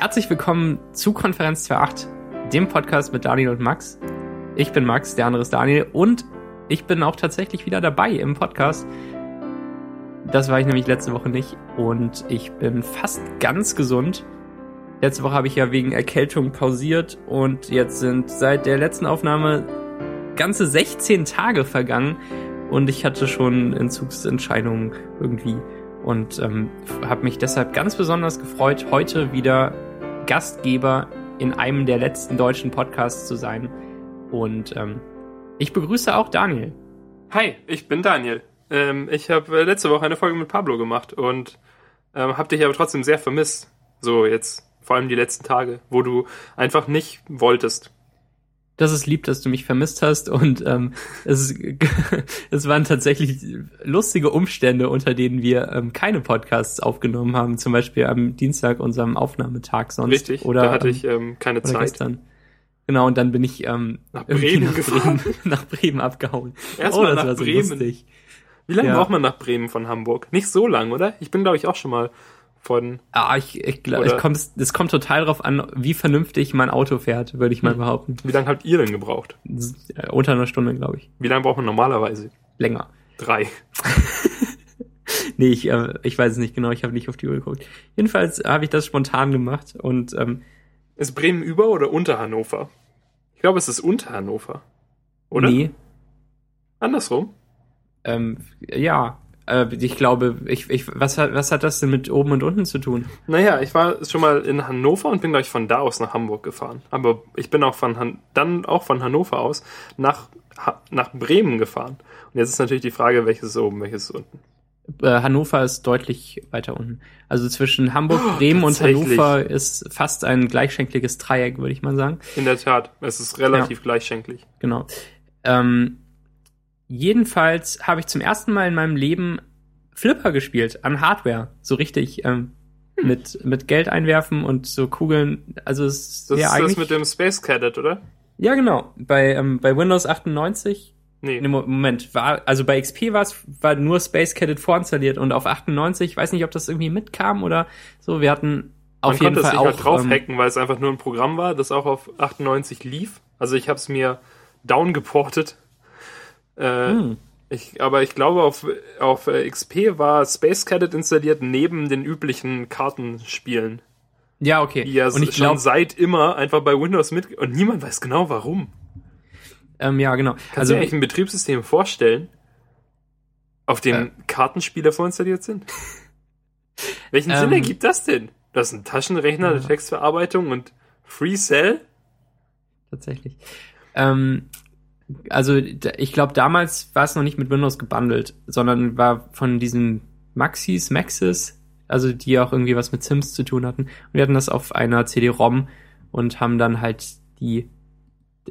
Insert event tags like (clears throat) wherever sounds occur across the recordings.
Herzlich willkommen zu Konferenz 2.8, dem Podcast mit Daniel und Max. Ich bin Max, der andere ist Daniel und ich bin auch tatsächlich wieder dabei im Podcast. Das war ich nämlich letzte Woche nicht und ich bin fast ganz gesund. Letzte Woche habe ich ja wegen Erkältung pausiert und jetzt sind seit der letzten Aufnahme ganze 16 Tage vergangen und ich hatte schon Entzugsentscheidungen irgendwie und ähm, habe mich deshalb ganz besonders gefreut, heute wieder Gastgeber in einem der letzten deutschen Podcasts zu sein. Und ähm, ich begrüße auch Daniel. Hi, ich bin Daniel. Ähm, ich habe letzte Woche eine Folge mit Pablo gemacht und ähm, habe dich aber trotzdem sehr vermisst. So jetzt, vor allem die letzten Tage, wo du einfach nicht wolltest das ist lieb, dass du mich vermisst hast und ähm, es, (laughs) es waren tatsächlich lustige Umstände, unter denen wir ähm, keine Podcasts aufgenommen haben, zum Beispiel am Dienstag, unserem Aufnahmetag sonst. Richtig, oder, da hatte ähm, ich ähm, keine Zeit. Gestern. Genau, und dann bin ich ähm, nach, Bremen nach, Bremen, (laughs) nach Bremen abgehauen. Erstmal oh, das nach war so Bremen. lustig. Wie lange ja. braucht man nach Bremen von Hamburg? Nicht so lang, oder? Ich bin, glaube ich, auch schon mal von. Ah, ich, ich glaube, es kommt, es kommt total darauf an, wie vernünftig mein Auto fährt, würde ich mal hm. behaupten. Wie lange habt ihr denn gebraucht? Äh, unter einer Stunde, glaube ich. Wie lange braucht man normalerweise? Länger. Drei. (laughs) nee, ich, äh, ich weiß es nicht genau, ich habe nicht auf die Uhr geguckt. Jedenfalls habe ich das spontan gemacht und ähm, Ist Bremen über oder unter Hannover? Ich glaube, es ist unter Hannover. Oder? Nee. Andersrum? Ähm, ja, ich glaube, ich, ich, was, hat, was hat das denn mit oben und unten zu tun? Naja, ich war schon mal in Hannover und bin gleich von da aus nach Hamburg gefahren. Aber ich bin auch von Han dann auch von Hannover aus nach, ha nach Bremen gefahren. Und jetzt ist natürlich die Frage, welches ist oben, welches ist unten. Äh, Hannover ist deutlich weiter unten. Also zwischen Hamburg, oh, Bremen und Hannover ist fast ein gleichschenkliges Dreieck, würde ich mal sagen. In der Tat, es ist relativ ja. gleichschenklich. Genau. Ähm, Jedenfalls habe ich zum ersten Mal in meinem Leben Flipper gespielt an Hardware. So richtig ähm, hm. mit, mit Geld einwerfen und so Kugeln. Also es das ist ja das mit dem Space Cadet, oder? Ja, genau. Bei, ähm, bei Windows 98. Nee. nee. Moment, war, also bei XP war es war nur Space Cadet vorinstalliert und auf 98, ich weiß nicht, ob das irgendwie mitkam oder so. Wir hatten auf Man jeden Fall auch. Konnte es nicht drauf hacken, ähm, weil es einfach nur ein Programm war, das auch auf 98 lief. Also ich habe es mir downgeportet äh, hm. Ich, aber ich glaube, auf, auf äh, XP war Space Cadet installiert neben den üblichen Kartenspielen. Ja, okay. Die ja und ich schon glaub, seit immer einfach bei Windows mit und niemand weiß genau warum. Ähm, ja, genau. Kannst also, du dir eigentlich ein Betriebssystem vorstellen, auf dem äh, Kartenspiele vorinstalliert sind? (laughs) Welchen ähm, Sinn ergibt das denn? Das ist ein Taschenrechner, ja. eine Textverarbeitung und Free Cell? Tatsächlich. Ähm, also ich glaube, damals war es noch nicht mit Windows gebundelt, sondern war von diesen Maxis, Maxis, also die auch irgendwie was mit Sims zu tun hatten. Und wir hatten das auf einer CD-ROM und haben dann halt die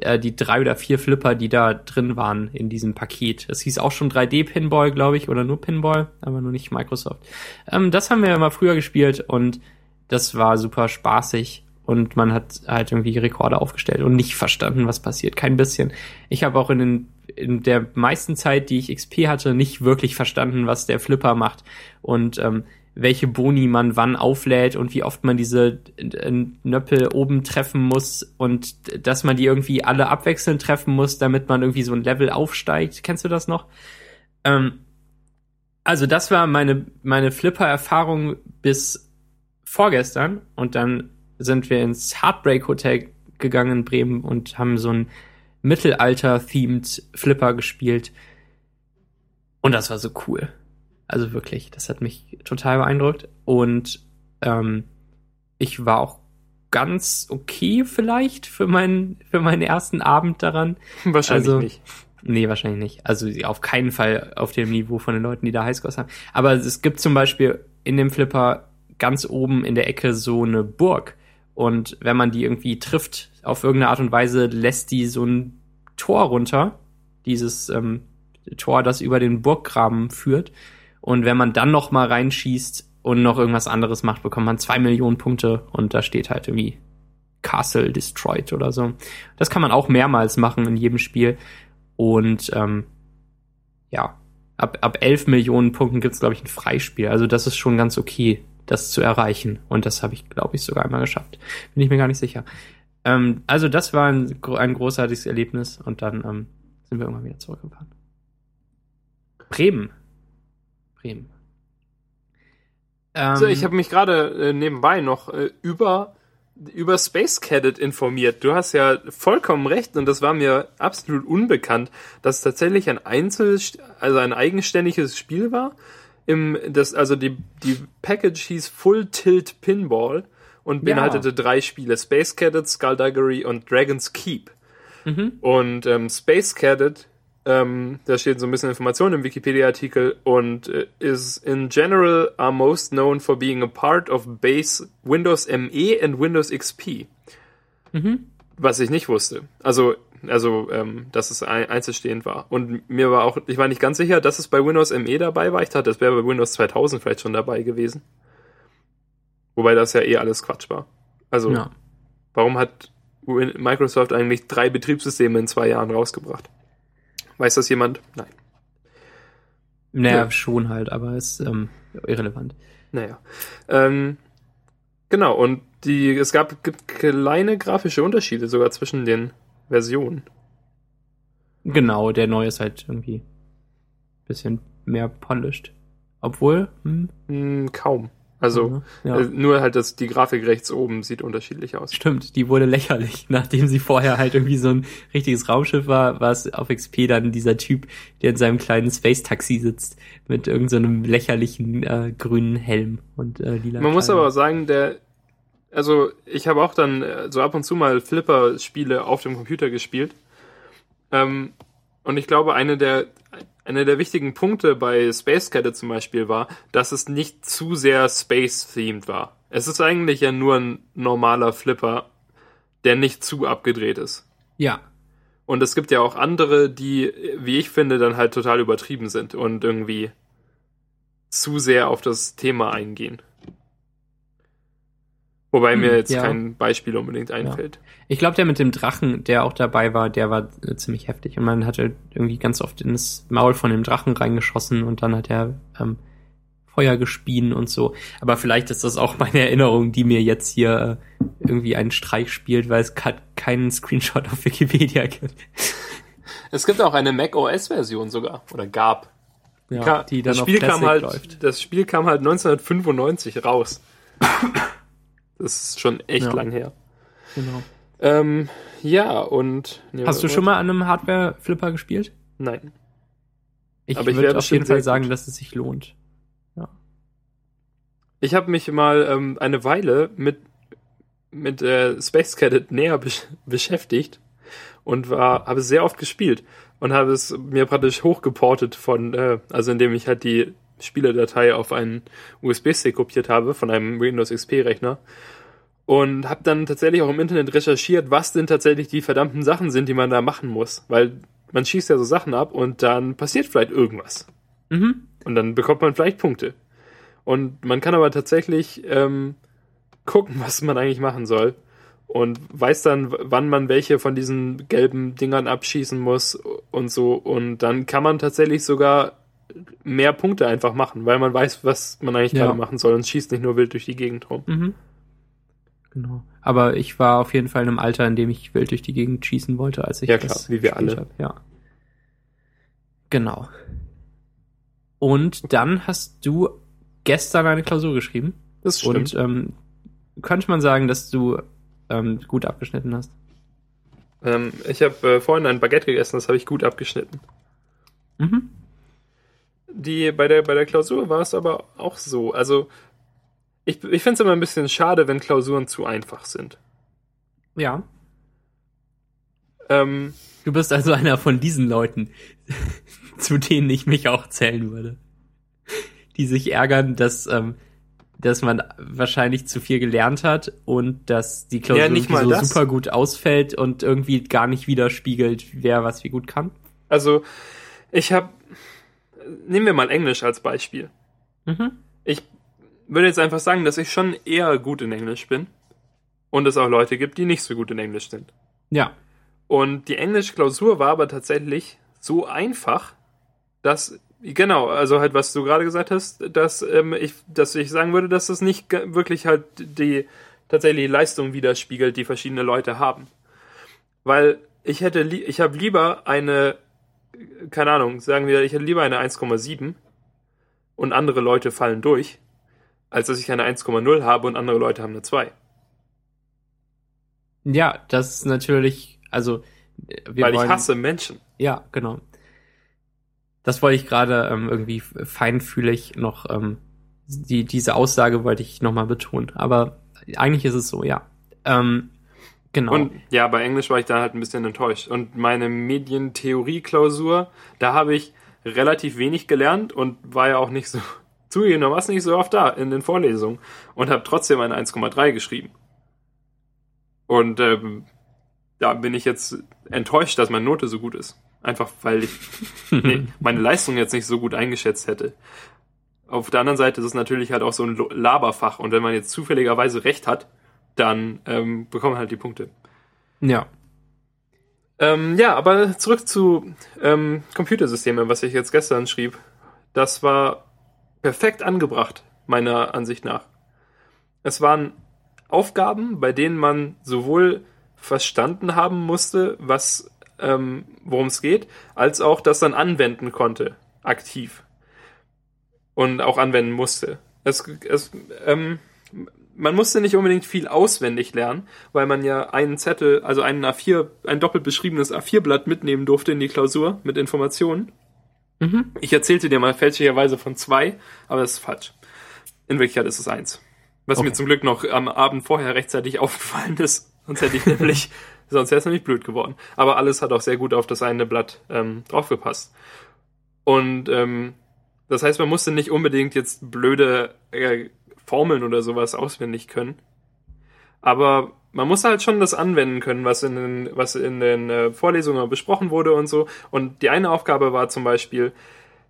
äh, die drei oder vier Flipper, die da drin waren in diesem Paket. Es hieß auch schon 3D-Pinball, glaube ich, oder nur Pinball, aber nur nicht Microsoft. Ähm, das haben wir immer früher gespielt und das war super spaßig und man hat halt irgendwie Rekorde aufgestellt und nicht verstanden, was passiert. Kein bisschen. Ich habe auch in, den, in der meisten Zeit, die ich XP hatte, nicht wirklich verstanden, was der Flipper macht und ähm, welche Boni man wann auflädt und wie oft man diese äh, Nöppel oben treffen muss und dass man die irgendwie alle abwechselnd treffen muss, damit man irgendwie so ein Level aufsteigt. Kennst du das noch? Ähm, also das war meine, meine Flipper-Erfahrung bis vorgestern und dann sind wir ins Heartbreak Hotel gegangen in Bremen und haben so ein Mittelalter-themed Flipper gespielt. Und das war so cool. Also wirklich, das hat mich total beeindruckt. Und ähm, ich war auch ganz okay vielleicht für meinen, für meinen ersten Abend daran. Wahrscheinlich also, nicht. Nee, wahrscheinlich nicht. Also auf keinen Fall auf dem Niveau von den Leuten, die da Highscores haben. Aber es gibt zum Beispiel in dem Flipper ganz oben in der Ecke so eine Burg. Und wenn man die irgendwie trifft, auf irgendeine Art und Weise lässt die so ein Tor runter, dieses ähm, Tor, das über den Burggraben führt. Und wenn man dann noch mal reinschießt und noch irgendwas anderes macht, bekommt man zwei Millionen Punkte und da steht halt irgendwie Castle Destroyed oder so. Das kann man auch mehrmals machen in jedem Spiel. Und ähm, ja, ab, ab elf Millionen Punkten gibt's glaube ich, ein Freispiel. Also das ist schon ganz okay das zu erreichen. Und das habe ich, glaube ich, sogar einmal geschafft. Bin ich mir gar nicht sicher. Ähm, also das war ein, ein großartiges Erlebnis und dann ähm, sind wir irgendwann wieder zurückgefahren. Bremen. Bremen. Ähm, so, ich habe mich gerade äh, nebenbei noch äh, über über Space Cadet informiert. Du hast ja vollkommen recht und das war mir absolut unbekannt, dass es tatsächlich ein Einzel, also ein eigenständiges Spiel war. Im, das, also die, die Package hieß Full Tilt Pinball und beinhaltete ja. drei Spiele: Space Cadet, Skullduggery und Dragon's Keep. Mhm. Und ähm, Space Cadet ähm, da steht so ein bisschen Information im Wikipedia-Artikel und äh, is in general are most known for being a part of base Windows ME and Windows XP. Mhm. Was ich nicht wusste. Also, also, ähm, dass es ein, einzelstehend war. Und mir war auch, ich war nicht ganz sicher, dass es bei Windows ME dabei war. Ich dachte, das wäre bei Windows 2000 vielleicht schon dabei gewesen. Wobei das ja eh alles Quatsch war. Also, ja. warum hat Microsoft eigentlich drei Betriebssysteme in zwei Jahren rausgebracht? Weiß das jemand? Nein. Naja, ja. schon halt, aber ist ähm, irrelevant. Naja. Ähm, genau, und die, es gab gibt kleine grafische Unterschiede sogar zwischen den Versionen. Genau, der neue ist halt irgendwie ein bisschen mehr polished. Obwohl, hm? hm kaum. Also mhm, ja. äh, nur halt, dass die Grafik rechts oben sieht unterschiedlich aus. Stimmt, die wurde lächerlich. (laughs) Nachdem sie vorher halt irgendwie so ein richtiges Raumschiff war, war es auf XP dann dieser Typ, der in seinem kleinen Space-Taxi sitzt mit irgendeinem so lächerlichen äh, grünen Helm und äh, lila. Man Kleine. muss aber sagen, der also ich habe auch dann äh, so ab und zu mal Flipper-Spiele auf dem Computer gespielt. Ähm, und ich glaube, eine der einer der wichtigen Punkte bei Space Cadet zum Beispiel war, dass es nicht zu sehr Space-themed war. Es ist eigentlich ja nur ein normaler Flipper, der nicht zu abgedreht ist. Ja. Und es gibt ja auch andere, die, wie ich finde, dann halt total übertrieben sind und irgendwie zu sehr auf das Thema eingehen. Wobei hm, mir jetzt ja. kein Beispiel unbedingt einfällt. Ja. Ich glaube, der mit dem Drachen, der auch dabei war, der war äh, ziemlich heftig. Und man hatte irgendwie ganz oft ins Maul von dem Drachen reingeschossen und dann hat er ähm, Feuer gespien und so. Aber vielleicht ist das auch (laughs) meine Erinnerung, die mir jetzt hier äh, irgendwie einen Streich spielt, weil es keinen Screenshot auf Wikipedia gibt. (laughs) Es gibt auch eine Mac OS-Version sogar. Oder gab. Ja, die dann das Spiel kam halt, läuft. Das Spiel kam halt 1995 raus. (laughs) Das ist schon echt ja. lang her. Genau. Ähm, ja, und. Nee, Hast du schon mal an einem Hardware-Flipper gespielt? Nein. Ich Aber ich würde auf jeden Fall sagen, dass es sich lohnt. Ja. Ich habe mich mal ähm, eine Weile mit, mit äh, Space Cadet näher besch beschäftigt und war, habe sehr oft gespielt und habe es mir praktisch hochgeportet von, äh, also indem ich halt die Spieledatei auf einen USB-Stick kopiert habe von einem Windows XP-Rechner und habe dann tatsächlich auch im Internet recherchiert, was denn tatsächlich die verdammten Sachen sind, die man da machen muss, weil man schießt ja so Sachen ab und dann passiert vielleicht irgendwas. Mhm. Und dann bekommt man vielleicht Punkte. Und man kann aber tatsächlich ähm, gucken, (laughs) was man eigentlich machen soll und weiß dann, wann man welche von diesen gelben Dingern abschießen muss und so. Und dann kann man tatsächlich sogar mehr Punkte einfach machen, weil man weiß, was man eigentlich ja. gerade machen soll und schießt nicht nur wild durch die Gegend rum. Mhm. Genau. Aber ich war auf jeden Fall in einem Alter, in dem ich wild durch die Gegend schießen wollte, als ich ja, klar, wie wir alle. Hab. Ja. Genau. Und dann hast du gestern eine Klausur geschrieben. Das stimmt. Und ähm, könnte man sagen, dass du ähm, gut abgeschnitten hast? Ähm, ich habe äh, vorhin ein Baguette gegessen, das habe ich gut abgeschnitten. Mhm. Die, bei, der, bei der Klausur war es aber auch so. Also, ich, ich finde es immer ein bisschen schade, wenn Klausuren zu einfach sind. Ja. Ähm, du bist also einer von diesen Leuten, (laughs) zu denen ich mich auch zählen würde. Die sich ärgern, dass, ähm, dass man wahrscheinlich zu viel gelernt hat und dass die Klausur ja, so das. super gut ausfällt und irgendwie gar nicht widerspiegelt, wer was wie gut kann. Also, ich habe nehmen wir mal Englisch als Beispiel. Mhm. Ich würde jetzt einfach sagen, dass ich schon eher gut in Englisch bin und es auch Leute gibt, die nicht so gut in Englisch sind. Ja. Und die Englisch-Klausur war aber tatsächlich so einfach, dass Genau, also halt, was du gerade gesagt hast, dass ähm, ich, dass ich sagen würde, dass das nicht wirklich halt die tatsächlich Leistung widerspiegelt, die verschiedene Leute haben. Weil ich hätte, ich habe lieber eine, keine Ahnung, sagen wir, ich hätte lieber eine 1,7 und andere Leute fallen durch, als dass ich eine 1,0 habe und andere Leute haben eine 2. Ja, das ist natürlich, also weil wollen, ich hasse Menschen. Ja, genau. Das wollte ich gerade ähm, irgendwie feinfühlig noch, ähm, die, diese Aussage wollte ich nochmal betonen. Aber eigentlich ist es so, ja. Ähm, genau. Und ja, bei Englisch war ich da halt ein bisschen enttäuscht. Und meine Medientheorie-Klausur, da habe ich relativ wenig gelernt und war ja auch nicht so, (laughs) zugegebenermaßen nicht so oft da in den Vorlesungen und habe trotzdem eine 1,3 geschrieben. Und ähm, da bin ich jetzt enttäuscht, dass meine Note so gut ist. Einfach weil ich (laughs) nee, meine Leistung jetzt nicht so gut eingeschätzt hätte. Auf der anderen Seite ist es natürlich halt auch so ein Laberfach und wenn man jetzt zufälligerweise recht hat, dann ähm, bekommt man halt die Punkte. Ja. Ähm, ja, aber zurück zu ähm, Computersysteme, was ich jetzt gestern schrieb. Das war perfekt angebracht, meiner Ansicht nach. Es waren Aufgaben, bei denen man sowohl verstanden haben musste, was ähm, worum es geht, als auch das dann anwenden konnte, aktiv. Und auch anwenden musste. Es, es, ähm, man musste nicht unbedingt viel auswendig lernen, weil man ja einen Zettel, also einen A4, ein doppelt beschriebenes A4-Blatt mitnehmen durfte in die Klausur mit Informationen. Mhm. Ich erzählte dir mal fälschlicherweise von zwei, aber das ist falsch. In Wirklichkeit ist es eins. Was okay. mir zum Glück noch am Abend vorher rechtzeitig (laughs) aufgefallen ist. Sonst hätte ich nämlich (laughs) Sonst wäre es nämlich blöd geworden. Aber alles hat auch sehr gut auf das eine Blatt ähm, draufgepasst. Und ähm, das heißt, man musste nicht unbedingt jetzt blöde äh, Formeln oder sowas auswendig können. Aber man muss halt schon das anwenden können, was in den, was in den äh, Vorlesungen besprochen wurde und so. Und die eine Aufgabe war zum Beispiel,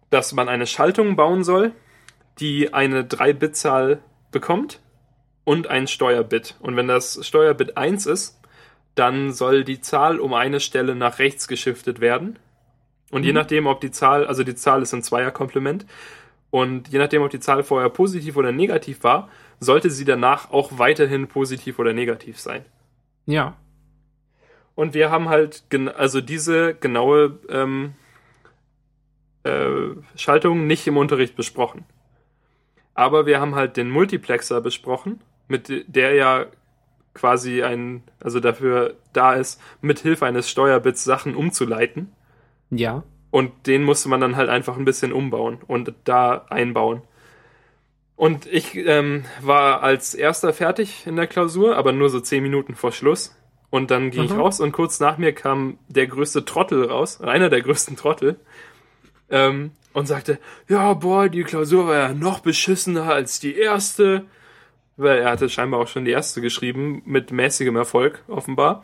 dass man eine Schaltung bauen soll, die eine 3-Bit-Zahl bekommt und ein Steuerbit. Und wenn das Steuerbit 1 ist, dann soll die Zahl um eine Stelle nach rechts geschiftet werden. Und mhm. je nachdem, ob die Zahl, also die Zahl ist ein Zweierkomplement, und je nachdem, ob die Zahl vorher positiv oder negativ war, sollte sie danach auch weiterhin positiv oder negativ sein. Ja. Und wir haben halt also diese genaue ähm, äh, Schaltung nicht im Unterricht besprochen. Aber wir haben halt den Multiplexer besprochen, mit der ja quasi ein, also dafür da ist, mit Hilfe eines Steuerbits Sachen umzuleiten. Ja. Und den musste man dann halt einfach ein bisschen umbauen und da einbauen. Und ich ähm, war als erster fertig in der Klausur, aber nur so zehn Minuten vor Schluss. Und dann ging mhm. ich raus und kurz nach mir kam der größte Trottel raus, einer der größten Trottel, ähm, und sagte, ja, boah, die Klausur war ja noch beschissener als die erste weil er hatte scheinbar auch schon die erste geschrieben, mit mäßigem Erfolg, offenbar.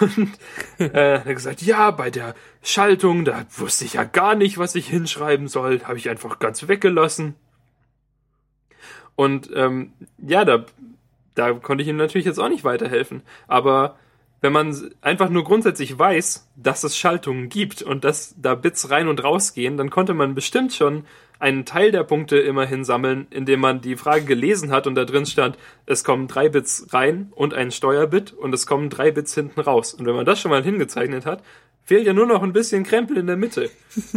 Und äh, er hat gesagt, ja, bei der Schaltung, da wusste ich ja gar nicht, was ich hinschreiben soll, habe ich einfach ganz weggelassen. Und ähm, ja, da, da konnte ich ihm natürlich jetzt auch nicht weiterhelfen. Aber wenn man einfach nur grundsätzlich weiß, dass es Schaltungen gibt und dass da Bits rein und rausgehen, dann konnte man bestimmt schon einen Teil der Punkte immerhin sammeln, indem man die Frage gelesen hat und da drin stand, es kommen drei Bits rein und ein Steuerbit und es kommen drei Bits hinten raus. Und wenn man das schon mal hingezeichnet hat, fehlt ja nur noch ein bisschen Krempel in der Mitte.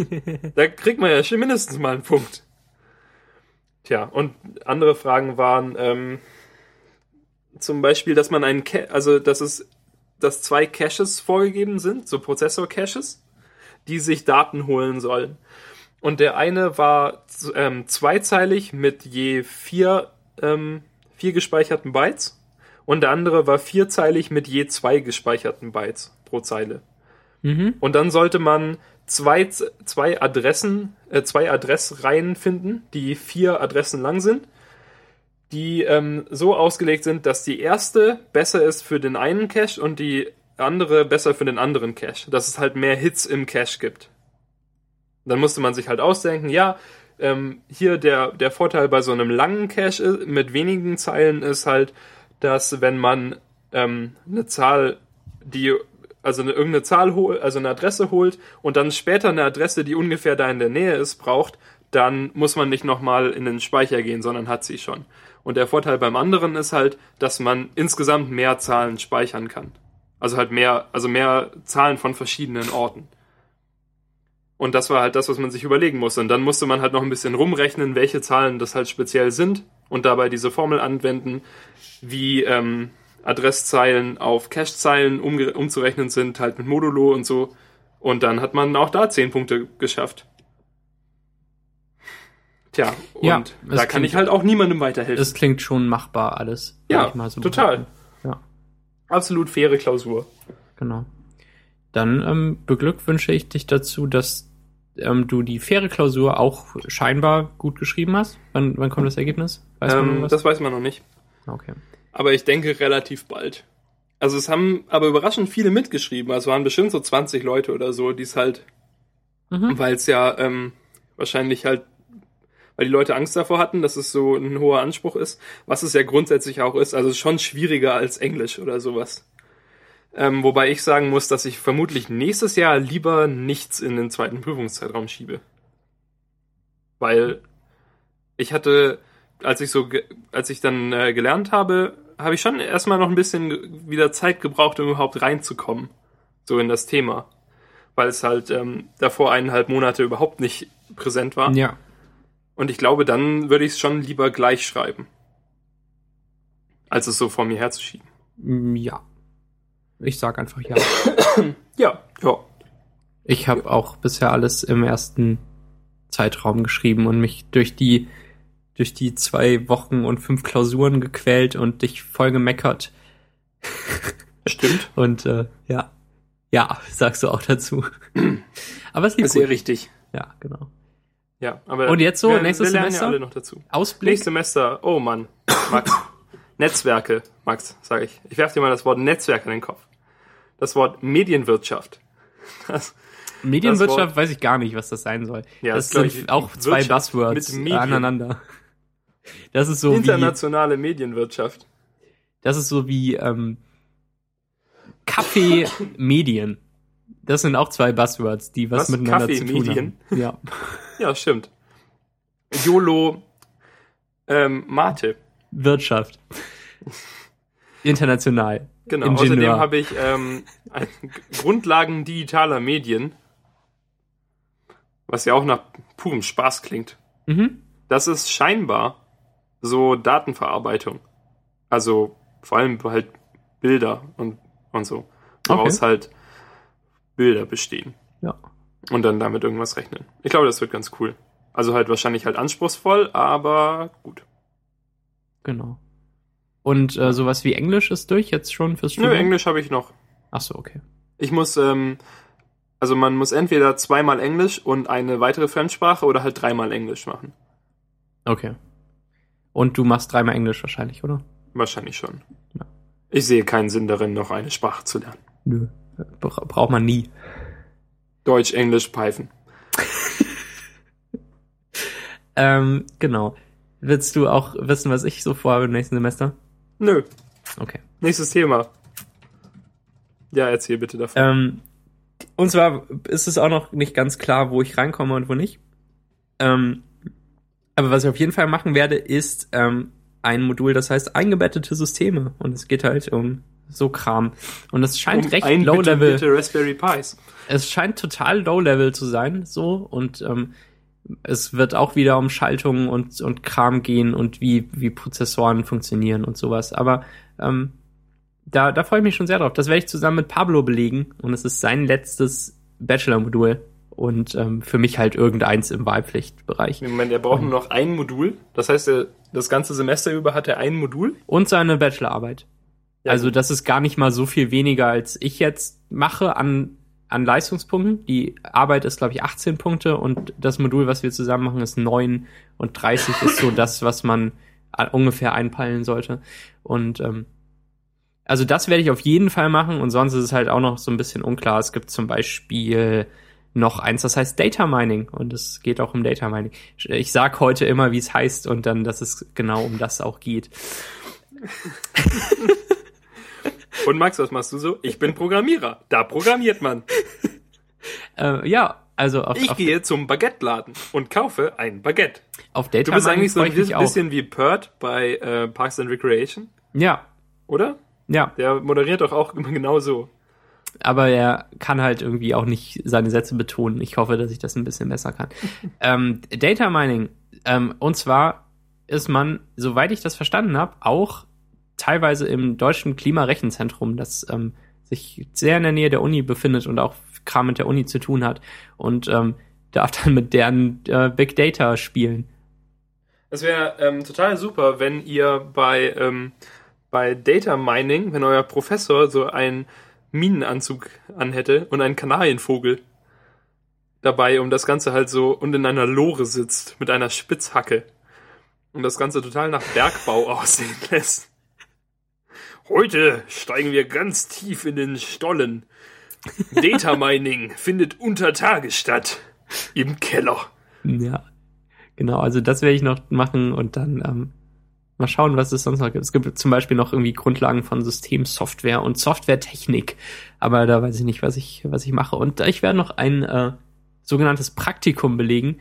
(laughs) da kriegt man ja schon mindestens mal einen Punkt. Tja, und andere Fragen waren ähm, zum Beispiel, dass man einen, Ca also dass es, dass zwei Caches vorgegeben sind, so Prozessor-Caches, die sich Daten holen sollen. Und der eine war ähm, zweizeilig mit je vier, ähm, vier gespeicherten Bytes. Und der andere war vierzeilig mit je zwei gespeicherten Bytes pro Zeile. Mhm. Und dann sollte man zwei, zwei Adressen, äh, zwei Adressreihen finden, die vier Adressen lang sind, die ähm, so ausgelegt sind, dass die erste besser ist für den einen Cache und die andere besser für den anderen Cache. Dass es halt mehr Hits im Cache gibt. Dann musste man sich halt ausdenken, ja, ähm, hier der, der Vorteil bei so einem langen Cache mit wenigen Zeilen ist halt, dass wenn man ähm, eine Zahl, die also eine, irgendeine Zahl holt, also eine Adresse holt und dann später eine Adresse, die ungefähr da in der Nähe ist, braucht, dann muss man nicht nochmal in den Speicher gehen, sondern hat sie schon. Und der Vorteil beim anderen ist halt, dass man insgesamt mehr Zahlen speichern kann. Also halt mehr, also mehr Zahlen von verschiedenen Orten. Und das war halt das, was man sich überlegen musste. Und dann musste man halt noch ein bisschen rumrechnen, welche Zahlen das halt speziell sind und dabei diese Formel anwenden, wie ähm, Adresszeilen auf Cache-Zeilen umzurechnen sind, halt mit Modulo und so. Und dann hat man auch da zehn Punkte geschafft. Tja, und Ja, da kann klingt- ich halt auch niemandem weiterhelfen. Das klingt schon machbar alles. Ja, würd ich mal so total. Ja, Absolut faire Klausur. genau. Dann ähm, beglückwünsche ich dich dazu, dass ähm, du die faire Klausur auch scheinbar gut geschrieben hast. Wann, wann kommt das Ergebnis? Weiß Ähm, das weiß man noch nicht. okay. Aber ich denke relativ bald. Also es haben aber überraschend viele mitgeschrieben. Also waren bestimmt so 20 Leute oder so, die es halt, Mhm. weil es ja ähm, wahrscheinlich halt, weil die Leute Angst davor hatten, dass es so ein hoher Anspruch ist, was es ja grundsätzlich auch ist. Also es ist schon schwieriger als Englisch oder sowas. Ähm, wobei ich sagen muss, dass ich vermutlich nächstes Jahr lieber nichts in den zweiten Prüfungszeitraum schiebe. Weil ich hatte, als ich so, als ich dann äh, gelernt habe, habe ich schon erstmal noch ein bisschen wieder Zeit gebraucht, um überhaupt reinzukommen. So in das Thema. Weil es halt ähm, davor eineinhalb Monate überhaupt nicht präsent war. Ja. Und ich glaube, dann würde ich es schon lieber gleich schreiben. Als es so vor mir herzuschieben. Mm, Ja. Ich sag einfach ja. (coughs) Ja, ja. Ich habe auch bisher alles im ersten Zeitraum geschrieben und mich durch die durch die zwei Wochen und fünf Klausuren gequält und dich voll gemeckert. (laughs) Stimmt. Und äh, ja, ja, sagst du auch dazu. (coughs) Aber es lief Sehr gut. richtig. Ja, genau. Ja, aber Und jetzt so, wir, nächstes wir lernen Semester? Ja alle noch dazu. Ausblick. Nächstes Semester, oh Mann, Max. Netzwerke, Max, sage ich. Ich werfe dir mal das Wort Netzwerk in den Kopf. Das Wort Medienwirtschaft. (laughs) Das, Medienwirtschaft das weiß ich gar nicht, was das sein soll. Ja, das das sind ich, auch zwei Wirtschaft Buzzwords aneinander. Das ist so wie internationale Medienwirtschaft. Das ist so wie ähm, Kaffee Medien. Das sind auch zwei Buzzwords, die was, Was? miteinander Kaffee zu tun Medien? haben. Ja. (laughs) Ja, stimmt. YOLO ähm, Mate. Wirtschaft. (laughs) International. Genau. Ingenieur. Außerdem habe ich ähm, Grundlagen digitaler Medien, was ja auch nach purem Spaß klingt. Mhm. Das ist scheinbar so Datenverarbeitung. Also vor allem halt Bilder und, und so. Woraus halt Bilder bestehen. Ja. Und dann damit irgendwas rechnen. Ich glaube, das wird ganz cool. Also halt wahrscheinlich halt anspruchsvoll, aber gut. Genau. Und äh, sowas wie Englisch ist durch jetzt schon fürs Nö, Studium? Englisch habe ich noch. Ach so, okay. Ich muss, ähm, also man muss entweder zweimal Englisch und eine weitere Fremdsprache oder halt dreimal Englisch machen. Okay. Und du machst dreimal Englisch wahrscheinlich, oder? Wahrscheinlich schon. Ja. Ich sehe keinen Sinn darin, noch eine Sprache zu lernen. Nö. Bra braucht man nie. Deutsch, Englisch, Python. (laughs) Ähm, genau. Willst du auch wissen, was ich so vorhabe im nächsten Semester? Nö. Okay. Nächstes Thema. Ja, erzähl bitte davon. Ähm, und zwar ist es auch noch nicht ganz klar, wo ich reinkomme und wo nicht. Ähm, aber was ich auf jeden Fall machen werde, ist ähm, ein Modul, das heißt eingebettete Systeme. Und es geht halt um so Kram. Und es scheint recht ein low bitte, level. bitte Raspberry Pis. Es scheint total low level zu sein, so. Und ähm, es wird auch wieder um Schaltungen und, und Kram gehen und wie, wie Prozessoren funktionieren und sowas. Aber ähm, da, da freue ich mich schon sehr drauf. Das werde ich zusammen mit Pablo belegen und es ist sein letztes Bachelor-Modul und ähm, für mich halt irgendeins im Wahlpflichtbereich. Moment, er braucht nur noch ein Modul. Das heißt, er, das ganze Semester über hat er ein Modul. Und seine Bachelorarbeit. Ja, also das ist gar nicht mal so viel weniger, als ich jetzt mache an, an Leistungspunkten. Die Arbeit ist, glaube ich, 18 Punkte und das Modul, was wir zusammen machen, ist 9 und 30 ist so (laughs) das, was man ungefähr einpeilen sollte. Und ähm, also das werde ich auf jeden Fall machen und sonst ist es halt auch noch so ein bisschen unklar. Es gibt zum Beispiel noch eins, das heißt Data Mining und es geht auch um Data Mining. Ich sag heute immer, wie es heißt und dann, dass es genau um das auch geht. (laughs) (laughs) Und Max, was machst du so? Ich bin Programmierer. Da programmiert man. (laughs) Äh, ja, also auf, Ich auf, gehe zum Baguette-Laden und kaufe ein Baguette. auf Data Du bist eigentlich so ein mich auch. bisschen wie Pert bei äh, Parks and Recreation, Ja, oder? ja. Der moderiert doch auch immer genau so. aber er kann halt irgendwie auch nicht seine Sätze betonen. Ich hoffe, dass ich das ein bisschen besser kann. (laughs) ähm, Data Mining. Ähm, und zwar ist man, soweit ich das verstanden habe, auch teilweise im deutschen Klimarechenzentrum, das ähm, sich sehr in der Nähe der Uni befindet und auch Kram mit der Uni zu tun hat und ähm, darf dann mit deren äh, Big Data spielen. Es wäre ähm, total super, wenn ihr bei, ähm, bei Data Mining, wenn euer Professor so einen Minenanzug anhätte und einen Kanarienvogel dabei, um das Ganze halt so und in einer Lore sitzt mit einer Spitzhacke und das Ganze total nach Bergbau (laughs) aussehen lässt. Heute steigen wir ganz tief in den Stollen. (laughs) Data Mining findet unter Tage statt. Im Keller. Ja, genau. Also das werde ich noch machen und dann ähm, mal schauen, was es sonst noch gibt. Es gibt zum Beispiel noch irgendwie Grundlagen von Systemsoftware und Softwaretechnik, aber da weiß ich nicht, was ich was ich mache. Und ich werde noch ein äh, sogenanntes Praktikum belegen.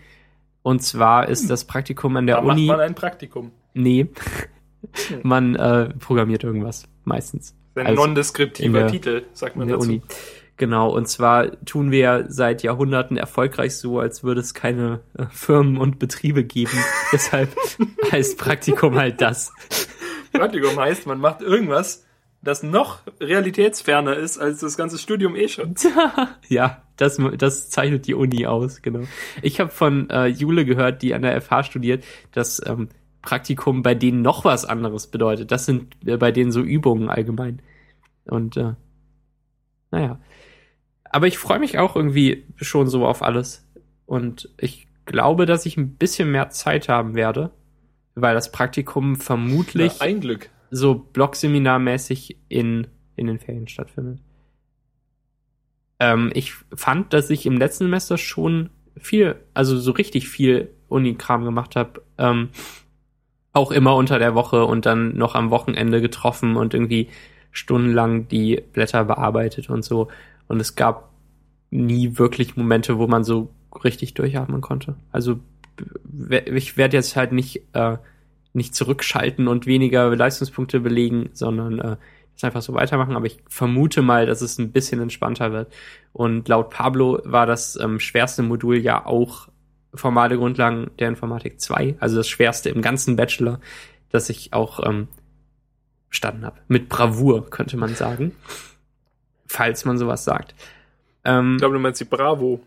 Und zwar ist das Praktikum an der Da macht Uni. man ein Praktikum. Nee, man äh, programmiert irgendwas meistens. Ein Also, nondeskriptiver der- Titel, sagt man in der dazu. Uni. Genau, und zwar tun wir seit Jahrhunderten erfolgreich so, als würde es keine äh, Firmen und Betriebe geben. (laughs) Deshalb heißt Praktikum halt das. Praktikum heißt, man macht irgendwas, das noch realitätsferner ist als das ganze Studium eh schon. (laughs) ja, das, das zeichnet die Uni aus, genau. Ich habe von äh, Jule gehört, die an der FH studiert, dass ähm, Praktikum bei denen noch was anderes bedeutet. Das sind äh, bei denen so Übungen allgemein. Und äh, naja. Aber ich freue mich auch irgendwie schon so auf alles. Und ich glaube, dass ich ein bisschen mehr Zeit haben werde, weil das Praktikum vermutlich Ja, ein Glück. so Blogseminarmäßig in, in den Ferien stattfindet. Ähm, ich fand, dass ich im letzten Semester schon viel, also so richtig viel Unikram gemacht habe. Ähm, auch immer unter der Woche und dann noch am Wochenende getroffen und irgendwie stundenlang die Blätter bearbeitet und so. Und es gab nie wirklich Momente, wo man so richtig durchatmen konnte. Also ich werde jetzt halt nicht, äh, nicht zurückschalten und weniger Leistungspunkte belegen, sondern äh, das einfach so weitermachen. Aber ich vermute mal, dass es ein bisschen entspannter wird. Und laut Pablo war das ähm, schwerste Modul ja auch formale Grundlagen der Informatik 2, also das schwerste im ganzen Bachelor, das ich auch ähm, bestanden habe. Mit Bravour, könnte man sagen. Falls man sowas sagt. Ähm, Ich glaube, du meinst die Bravo.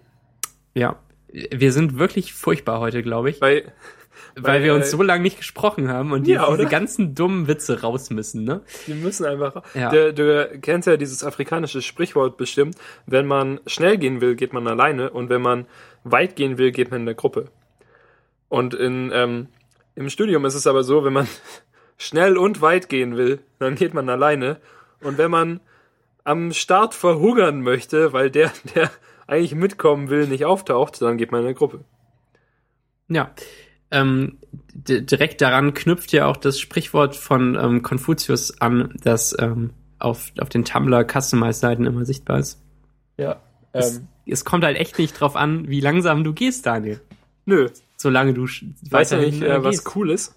ja. Wir sind wirklich furchtbar heute, glaube ich, Weil, weil, weil, wir uns so lange nicht gesprochen haben und ja, jetzt diese ganzen dummen Witze raus müssen, ne? die müssen einfach. Ja. Du, du kennst ja dieses afrikanische Sprichwort bestimmt. Wenn man schnell gehen will, geht man alleine. Und wenn man weit gehen will, geht man in der Gruppe. Und in, ähm, im Studium ist es aber so, wenn man (laughs) schnell und weit gehen will, dann geht man alleine. Und wenn man am Start verhungern möchte, weil der, (laughs) der eigentlich mitkommen will, nicht auftaucht, dann geht man in der Gruppe. Ja. Ähm, direkt daran knüpft ja auch das Sprichwort von ähm, Konfuzius an, das ähm, auf, auf den Tumblr Customize-Seiten immer sichtbar ist. Ja. Es, Ähm, es kommt halt echt nicht drauf an, wie langsam du gehst, Daniel. nö. Solange du Weißt weiterhin, nicht, äh, äh, was cool ist?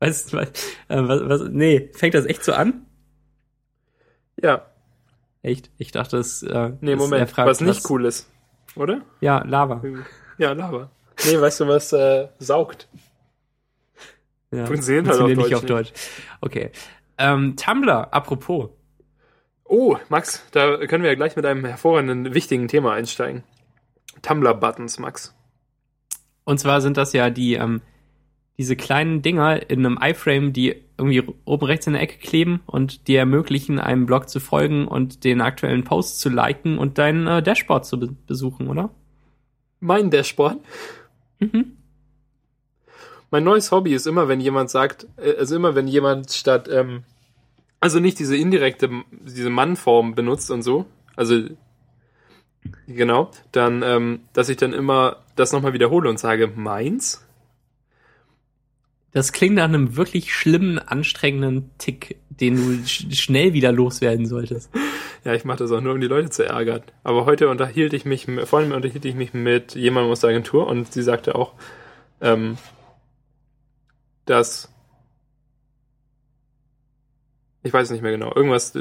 Weißt (laughs) du, was, äh, was, was, nee, fängt das echt so an? Ja. Echt? Ich dachte, es. Äh, Nee, Moment. fragt, was nicht cool ist. Oder? Ja, Lava. Ja, Lava. Nee, (laughs) weißt du, was äh, saugt? Ja, Funktioniert halt auf funktioniert nicht Deutsch auf Deutsch. Okay. Ähm, Tumblr, apropos. Oh, Max, da können wir ja gleich mit einem hervorragenden, wichtigen Thema einsteigen. Tumblr-Buttons, Max. Und zwar sind das ja die, ähm, diese kleinen Dinger in einem iFrame, die irgendwie oben rechts in der Ecke kleben und dir ermöglichen, einem Blog zu folgen und den aktuellen Post zu liken und dein äh, Dashboard zu be besuchen, oder? Mein Dashboard. Mhm. Mein neues Hobby ist immer, wenn jemand sagt, äh, also immer, wenn jemand statt, ähm, also nicht diese indirekte, diese Mannform benutzt und so, also genau, dann, ähm, dass ich dann immer das nochmal wiederhole und sage, meins? Das klingt nach einem wirklich schlimmen, anstrengenden Tick, den du sch schnell wieder loswerden solltest. Ja, ich mache das auch nur, um die Leute zu ärgern. Aber heute unterhielt ich mich, vorhin unterhielt ich mich mit jemandem aus der Agentur und sie sagte auch, ähm, dass ich weiß nicht mehr genau, irgendwas,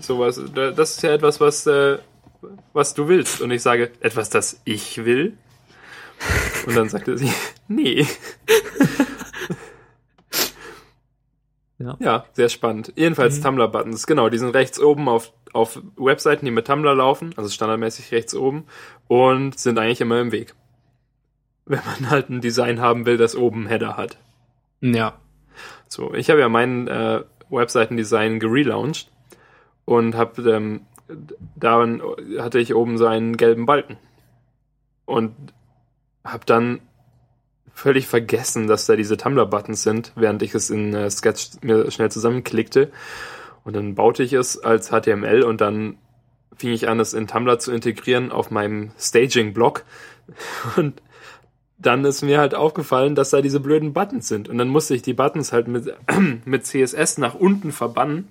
sowas, das ist ja etwas, was, äh, was du willst. Und ich sage, etwas, das ich will. Und dann sagte sie, (laughs) nee. Ja. ja, sehr spannend. Jedenfalls mhm. Tumblr-Buttons, genau, die sind rechts oben auf, auf Webseiten, die mit Tumblr laufen, also standardmäßig rechts oben, und sind eigentlich immer im Weg. (laughs) Wenn man halt ein Design haben will, das oben Header hat. Ja. So, ich habe ja mein äh, Webseitendesign gelauncht und habe ähm, darin hatte ich oben so einen gelben Balken und habe dann völlig vergessen, dass da diese Tumblr-Buttons sind, während ich es in äh, Sketch mir schnell zusammenklickte. Und dann baute ich es als HTML und dann fing ich an, es in Tumblr zu integrieren auf meinem Staging-Blog. (laughs) Und dann ist mir halt aufgefallen, dass da diese blöden Buttons sind. Und dann musste ich die Buttons halt mit, (clears throat) mit CSS nach unten verbannen,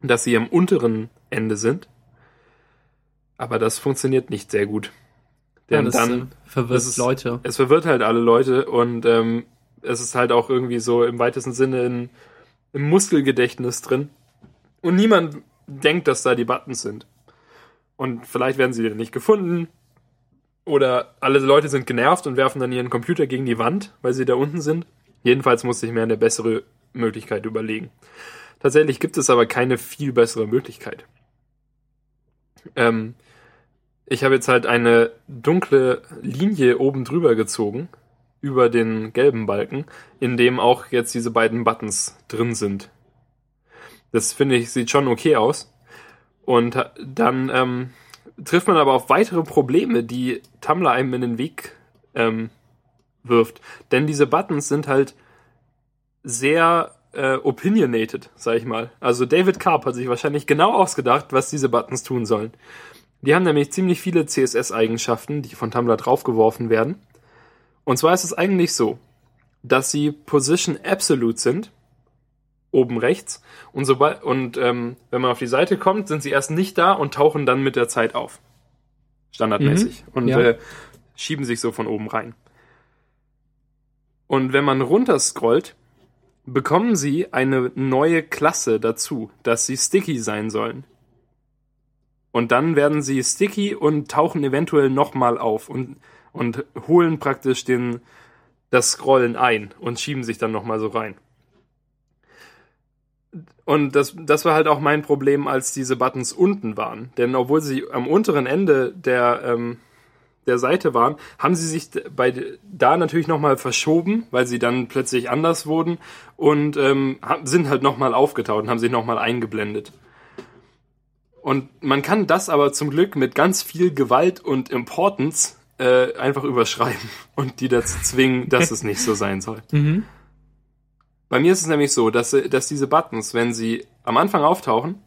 dass sie am unteren Ende sind. Aber das funktioniert nicht sehr gut. Denn ja, dann äh, verwirrt es Leute. Es verwirrt halt alle Leute und ähm, es ist halt auch irgendwie so im weitesten Sinne in, im Muskelgedächtnis drin. Und niemand denkt, dass da die Buttons sind. Und vielleicht werden sie nicht gefunden. Oder alle Leute sind genervt und werfen dann ihren Computer gegen die Wand, weil sie da unten sind. Jedenfalls musste ich mir eine bessere Möglichkeit überlegen. Tatsächlich gibt es aber keine viel bessere Möglichkeit. Ähm, ich habe jetzt halt eine dunkle Linie oben drüber gezogen, über den gelben Balken, in dem auch jetzt diese beiden Buttons drin sind. Das finde ich, sieht schon okay aus. Und dann ähm, trifft man aber auf weitere Probleme, die Tumblr einem in den Weg ähm, wirft. Denn diese Buttons sind halt sehr äh, opinionated, sag ich mal. Also David Karp hat sich wahrscheinlich genau ausgedacht, was diese Buttons tun sollen. Die haben nämlich ziemlich viele CSS-Eigenschaften, die von Tumblr draufgeworfen werden. Und zwar ist es eigentlich so, dass sie Position Absolute sind, oben rechts, und sobald und ähm, wenn man auf die Seite kommt, sind sie erst nicht da und tauchen dann mit der Zeit auf. Standardmäßig. Mhm, und ja. äh, schieben sich so von oben rein. Und wenn man runterscrollt, bekommen sie eine neue Klasse dazu, dass sie sticky sein sollen. Und dann werden sie sticky und tauchen eventuell nochmal auf und, und holen praktisch den, das Scrollen ein und schieben sich dann nochmal so rein. Und das, das war halt auch mein Problem, als diese Buttons unten waren. Denn obwohl sie am unteren Ende der, ähm, der Seite waren, haben sie sich bei da natürlich nochmal verschoben, weil sie dann plötzlich anders wurden und ähm, sind halt nochmal aufgetaucht und haben sich nochmal eingeblendet. Und man kann das aber zum Glück mit ganz viel Gewalt und Importance äh, einfach überschreiben und die dazu zwingen, dass es nicht so sein soll. (laughs) Mhm. Bei mir ist es nämlich so, dass, dass diese Buttons, wenn sie am Anfang auftauchen,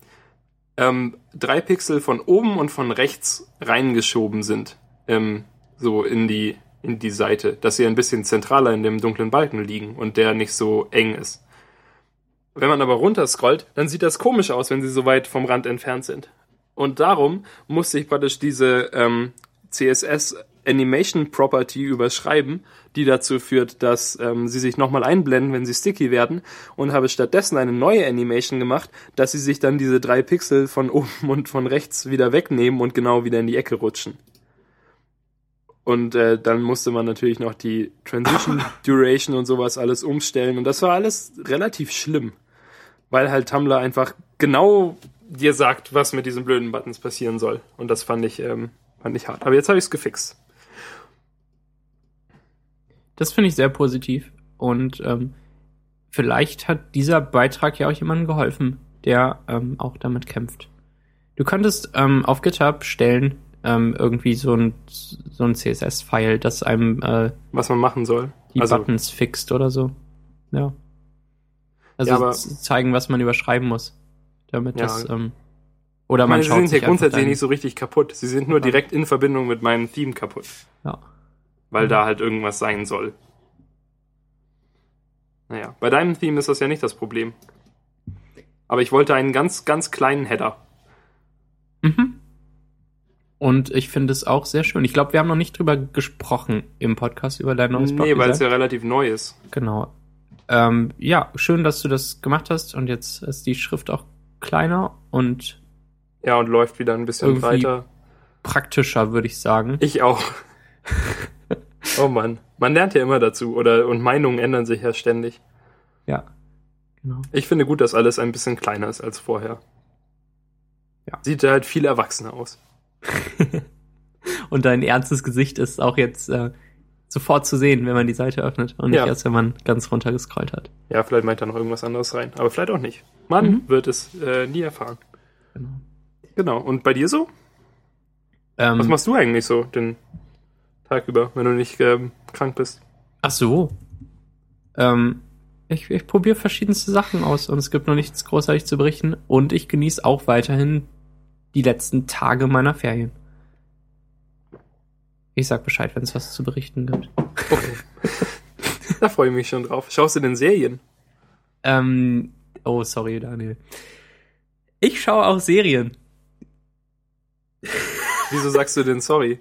ähm, drei Pixel von oben und von rechts reingeschoben sind, ähm, so in die, in die Seite, dass sie ein bisschen zentraler in dem dunklen Balken liegen und der nicht so eng ist. Wenn man aber runterscrollt, dann sieht das komisch aus, wenn sie so weit vom Rand entfernt sind. Und darum musste ich praktisch diese ähm, CSS Animation Property überschreiben, die dazu führt, dass ähm, sie sich nochmal einblenden, wenn sie sticky werden und habe stattdessen eine neue Animation gemacht, dass sie sich dann diese drei Pixel von oben (laughs) und von rechts wieder wegnehmen und genau wieder in die Ecke rutschen. Und äh, dann musste man natürlich noch die Transition (laughs) Duration und sowas alles umstellen und das war alles relativ schlimm weil halt Tumblr einfach genau dir sagt, was mit diesen blöden Buttons passieren soll. Und das fand ich, ähm, fand ich hart. Aber jetzt habe ich es gefixt. Das finde ich sehr positiv. Und ähm, vielleicht hat dieser Beitrag ja auch jemandem geholfen, der ähm, auch damit kämpft. Du könntest ähm, auf GitHub stellen, ähm, irgendwie so ein, so ein CSS-File, das einem äh, was man machen soll. Die also, Buttons fixt oder so. Ja. Also ja, zeigen, was man überschreiben muss. Damit ja. das. Ähm, oder man meine, schaut sie sind ja grundsätzlich nicht so richtig kaputt. Sie sind nur direkt in Verbindung mit meinem Theme kaputt. Ja. Weil mhm. da halt irgendwas sein soll. Naja, bei deinem Theme ist das ja nicht das Problem. Aber ich wollte einen ganz, ganz kleinen Header. Mhm. Und ich finde es auch sehr schön. Ich glaube, wir haben noch nicht drüber gesprochen im Podcast über dein neues Nee, weil es ja relativ neu ist. Genau. Ähm, ja, schön, dass du das gemacht hast und jetzt ist die Schrift auch kleiner und Ja, und läuft wieder ein bisschen weiter. praktischer, würde ich sagen. Ich auch. (laughs) oh Mann. Man lernt ja immer dazu, oder? Und Meinungen ändern sich ja ständig. Ja. Genau. Ich finde gut, dass alles ein bisschen kleiner ist als vorher. Ja. Sieht halt viel erwachsener aus. (laughs) Und dein ernstes Gesicht ist auch jetzt äh, sofort zu sehen, wenn man die Seite öffnet und nicht Ja. erst, wenn man ganz runter gescrollt hat. Ja, vielleicht meint er noch irgendwas anderes rein. Aber vielleicht auch nicht. Man Mhm. wird es äh, nie erfahren. Genau. Genau. Und bei dir so? Ähm, Was machst du eigentlich so den Tag über, wenn du nicht ähm, krank bist? Ach so. Ähm, ich ich probiere verschiedenste Sachen aus und es gibt noch nichts großartig zu berichten. Und ich genieße auch weiterhin die letzten Tage meiner Ferien. Ich sag Bescheid, wenn es was zu berichten gibt. Okay. (laughs) da freue ich mich schon drauf. Schaust du denn Serien? Ähm, oh, sorry, Daniel. Ich schaue auch Serien, Wieso sagst du denn sorry?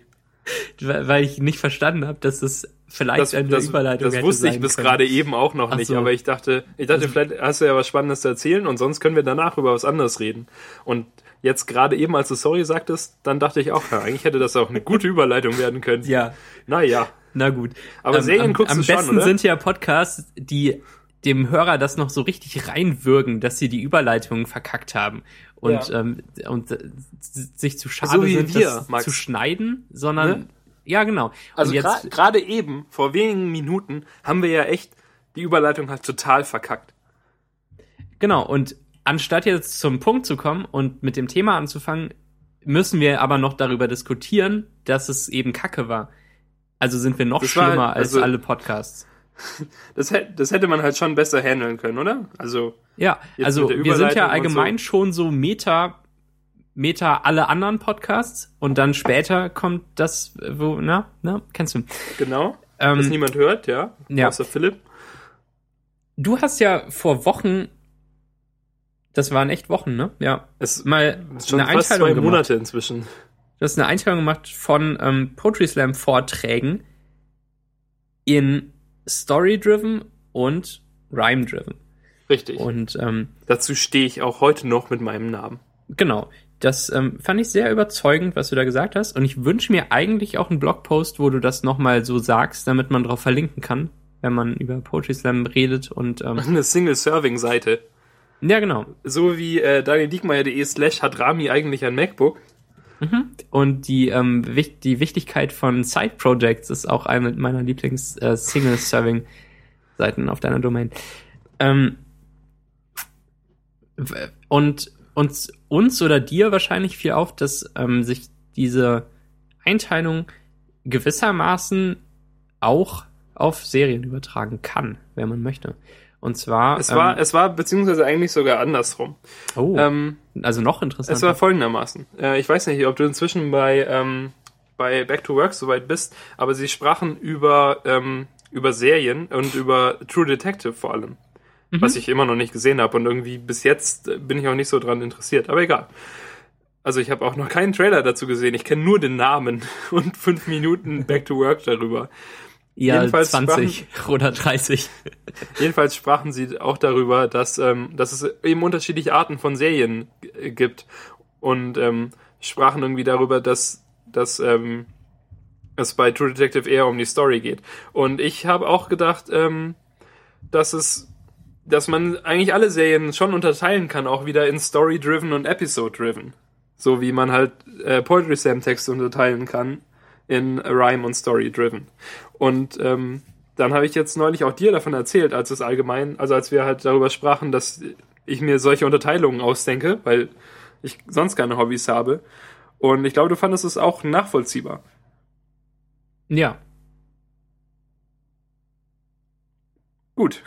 Weil ich nicht verstanden habe, dass es vielleicht Das, eine das, Überleitung das wusste ich bis können. gerade eben auch noch Ach nicht, so. aber ich dachte, ich dachte, Also- vielleicht hast du ja was Spannendes zu erzählen und sonst können wir danach über was anderes reden. Und jetzt gerade eben, als du sorry sagtest, dann dachte ich auch, ja, eigentlich hätte das auch eine gute Überleitung werden können. Ja, Naja. na gut. Aber Serien am, guckst am du schon, besten oder? sind ja Podcasts, die dem Hörer das noch so richtig reinwürgen, dass sie die Überleitungen verkackt haben und, Ja. ähm, und äh, sich zu schade So sind, wir, das Max. zu schneiden, sondern Ne? ja genau. Also gra- gerade eben, vor wenigen Minuten, haben wir ja echt die Überleitung halt total verkackt. genau. Und anstatt jetzt zum Punkt zu kommen und mit dem Thema anzufangen, müssen wir aber noch darüber diskutieren, dass es eben Kacke war. Also sind wir noch Das war- schlimmer als also- alle Podcasts. (laughs) Das, hätte- das hätte man halt schon besser handeln können, oder? Also, Ja, also wir sind ja allgemein so. schon so Meta, Meta alle anderen Podcasts und dann später kommt das, wo, na, na, kennst du. genau. dass Ähm, niemand hört, ja. ja. Außer Philipp. du hast ja vor Wochen, das waren echt Wochen, ne? Ja, Es mal ist schon eine fast Einteilung zwei gemacht. Monate inzwischen. Du hast eine Einteilung gemacht von ähm, Poetry Slam Vorträgen in Story-driven und Rhyme-driven. Richtig. Und ähm, Dazu stehe ich auch heute noch mit meinem Namen. Genau. Das ähm, fand ich sehr überzeugend, was du da gesagt hast. Und ich wünsche mir eigentlich auch einen Blogpost, wo du das nochmal so sagst, damit man drauf verlinken kann, wenn man über Poetry Slam redet. Und ähm, (laughs) Eine Single-Serving-Seite. ja, genau. So wie äh, danieldiekmeyer.de slash hat Rami eigentlich ein MacBook. Und die, ähm, die Wichtigkeit von Side-Projects ist auch eine meiner Lieblings-Single-Serving-Seiten auf deiner Domain. Ähm, und uns, uns oder dir wahrscheinlich fiel auf, dass ähm, sich diese Einteilung gewissermaßen auch auf Serien übertragen kann, wenn man möchte. Und zwar. Es war, ähm, es war beziehungsweise eigentlich sogar andersrum. oh, Ähm, also noch interessanter. es war folgendermaßen. Äh, ich weiß nicht, ob du inzwischen bei, ähm, bei Back to Work soweit bist, aber sie sprachen über, ähm, über Serien und über True Detective vor allem. Was ich immer noch nicht gesehen habe und irgendwie bis jetzt bin ich auch nicht so dran interessiert. Aber egal. Also ich habe auch noch keinen Trailer dazu gesehen. Ich kenne nur den Namen (laughs) und fünf Minuten Back to Work darüber. Ja, jedenfalls 20 (laughs) oder 30. (laughs) Jedenfalls sprachen sie auch darüber, dass, ähm, dass es eben unterschiedliche Arten von Serien g- gibt und ähm, sprachen irgendwie darüber, dass, dass ähm, es bei True Detective eher um die Story geht. Und ich habe auch gedacht, ähm, dass es dass man eigentlich alle Serien schon unterteilen kann, auch wieder in Story-driven und Episode-driven. So wie man halt äh, Poetry Slam-Texte unterteilen kann in Rhyme und Story-driven. Und ähm, dann habe ich jetzt neulich auch dir davon erzählt, als es allgemein, also als wir halt darüber sprachen, dass ich mir solche Unterteilungen ausdenke, weil ich sonst keine Hobbys habe. Und ich glaube, du fandest es auch nachvollziehbar. Ja. Gut.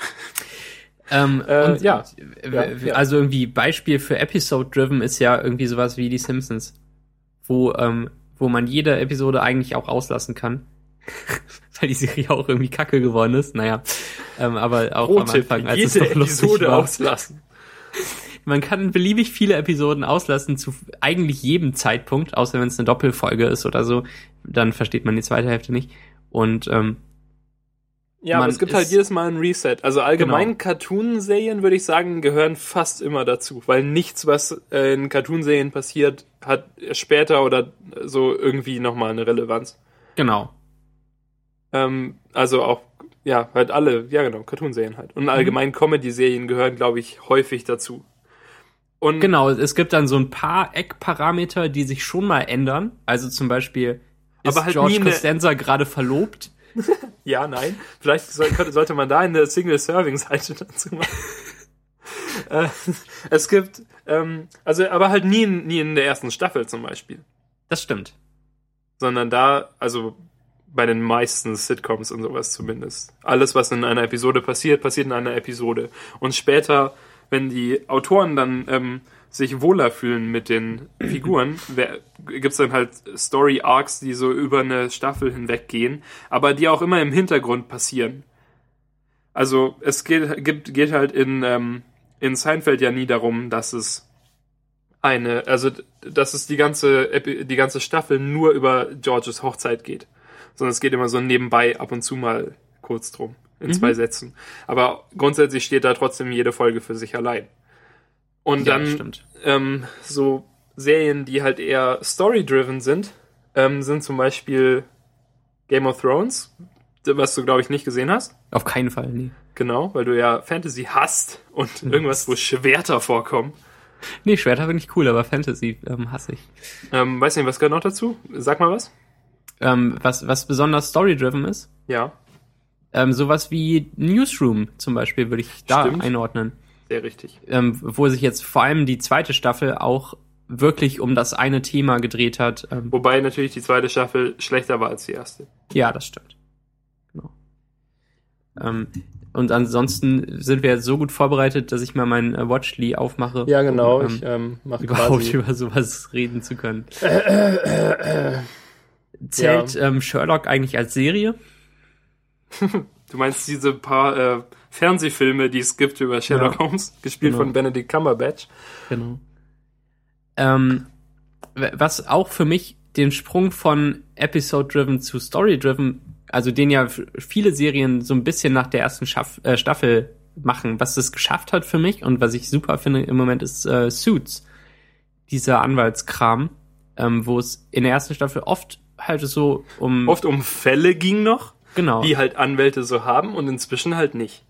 Ähm, (laughs) Äh, und ja. ja. Also irgendwie Beispiel für Episode-Driven ist ja irgendwie sowas wie die Simpsons, wo, ähm, wo man jede Episode eigentlich auch auslassen kann. (laughs) weil die Serie auch irgendwie kacke geworden ist. Naja, ähm, aber auch Pro-Tipp, am Anfang, als es jede noch lustig Episode war. auslassen. (laughs) Man kann beliebig viele Episoden auslassen zu eigentlich jedem Zeitpunkt, außer wenn es eine Doppelfolge ist oder so. Dann versteht man die zweite Hälfte nicht. Und ähm, Ja, aber es gibt halt jedes Mal ein Reset. Also allgemein Genau. Cartoon-Serien, würde ich sagen, gehören fast immer dazu. Weil nichts, was äh, in Cartoon-Serien passiert, hat später oder so irgendwie nochmal eine Relevanz. genau. Ähm, also auch, ja, halt alle, ja genau, Cartoon-Serien halt. Und allgemein Comedy-Serien gehören, glaube ich, häufig dazu. Und Genau, es gibt dann so ein paar Eckparameter, die sich schon mal ändern. Also zum Beispiel ist Aber halt George Costanza gerade verlobt. (laughs) Ja, nein. Vielleicht soll, könnte, sollte man da eine Single-Serving-Seite (laughs) dazu machen. äh, es gibt, ähm, also, aber halt nie, in- nie in der ersten Staffel zum Beispiel. Das stimmt. Sondern da, also bei den meisten Sitcoms und sowas zumindest. Alles, was in einer Episode passiert, passiert in einer Episode. Und später, wenn die Autoren dann ähm, sich wohler fühlen mit den (clears throat) Figuren, wer- gibt's dann halt Story-Arcs, die so über eine Staffel hinweggehen, aber die auch immer im Hintergrund passieren. Also es geht, gibt, geht halt in, ähm, in Seinfeld ja nie darum, dass es eine, also dass es die ganze, die ganze Staffel nur über Georges Hochzeit geht. Sondern es geht immer so nebenbei ab und zu mal kurz drum, in Mhm. zwei Sätzen. Aber grundsätzlich steht da trotzdem jede Folge für sich allein. Und Ja, dann ähm, so Serien, die halt eher story-driven sind, ähm, sind zum Beispiel Game of Thrones, was du, glaube ich, nicht gesehen hast. Auf keinen Fall, nee. Genau, weil du ja Fantasy hast und irgendwas, wo Schwerter vorkommen. Nee, Schwerter finde ich cool, aber Fantasy ähm, hasse ich. Ähm, weiß nicht, was gehört noch dazu? Sag mal was. Ähm, was, was besonders story-driven ist, Ja, ähm, sowas wie Newsroom zum Beispiel würde ich da Stimmt. einordnen. Sehr richtig. Ähm, wo sich jetzt vor allem die zweite Staffel auch wirklich um das eine Thema gedreht hat. Ähm, Wobei natürlich die zweite Staffel schlechter war als die erste. Ja, das stimmt. Genau. Ähm, und ansonsten sind wir jetzt so gut vorbereitet, dass ich mal meinen äh, Watchly aufmache. um, ähm, ähm, mache überhaupt (laughs) über sowas reden zu können. (laughs) Zählt ähm, Sherlock eigentlich als Serie? (laughs) Du meinst diese paar äh, Fernsehfilme, die es gibt über Sherlock Ja. Holmes, gespielt Genau. von Benedict Cumberbatch. Genau. Ähm, was auch für mich den Sprung von Episode-driven zu Story-driven, also den ja viele Serien so ein bisschen nach der ersten Schaff äh, Staffel machen, was es geschafft hat für mich und was ich super finde im Moment ist äh, Suits, dieser Anwaltskram, ähm, wo es in der ersten Staffel oft halt so um Oft um Fälle ging noch, genau die halt Anwälte so haben und inzwischen halt nicht.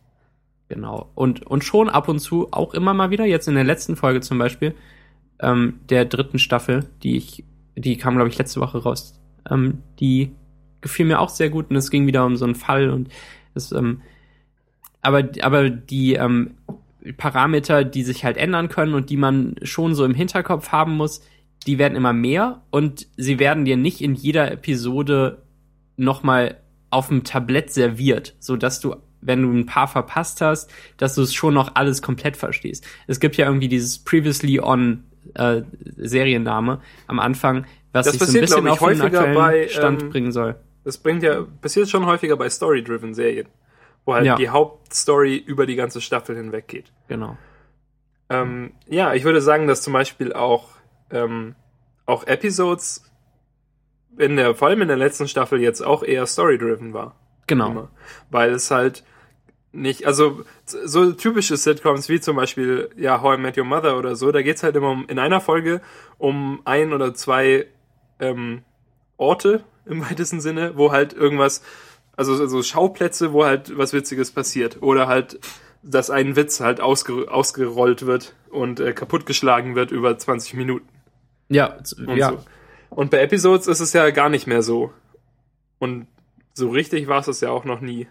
Genau. Und, und schon ab und zu auch immer mal wieder, jetzt in der letzten Folge zum Beispiel, ähm, der dritten Staffel, die ich, die kam, glaube ich, letzte Woche raus, ähm, die gefiel mir auch sehr gut und es ging wieder um so einen Fall und es, ähm, aber, aber die ähm, Parameter, die sich halt ändern können und die man schon so im Hinterkopf haben muss, die werden immer mehr und sie werden dir nicht in jeder Episode nochmal auf dem Tablett serviert, so dass du, wenn du ein paar verpasst hast, dass du es schon noch alles komplett verstehst. Es gibt ja irgendwie dieses Previously on äh, Serienname am Anfang, was Das sich so ein bisschen auf den aktuellen bei, Stand ähm, bringen soll. Das bringt ja, passiert schon häufiger bei Story-driven Serien, wo halt Ja. die Hauptstory über die ganze Staffel hinweg geht. Genau. Ähm, ja, ich würde sagen, dass zum Beispiel auch, ähm, auch Episodes in der, vor allem in der letzten Staffel jetzt auch eher story-driven war. Genau. Immer. Weil es halt nicht, also so typische Sitcoms wie zum Beispiel, ja, How I Met Your Mother oder so, da geht's halt immer um, in einer Folge um ein oder zwei ähm, Orte im (laughs) weitesten Sinne, wo halt irgendwas, also so Schauplätze, wo halt was Witziges passiert. Oder halt, dass ein Witz halt ausge, ausgerollt wird und äh, kaputtgeschlagen wird über 20 Minuten. Ja, Und ja. so. Und bei Episodes ist es ja gar nicht mehr so. Und so richtig war es es ja auch noch nie.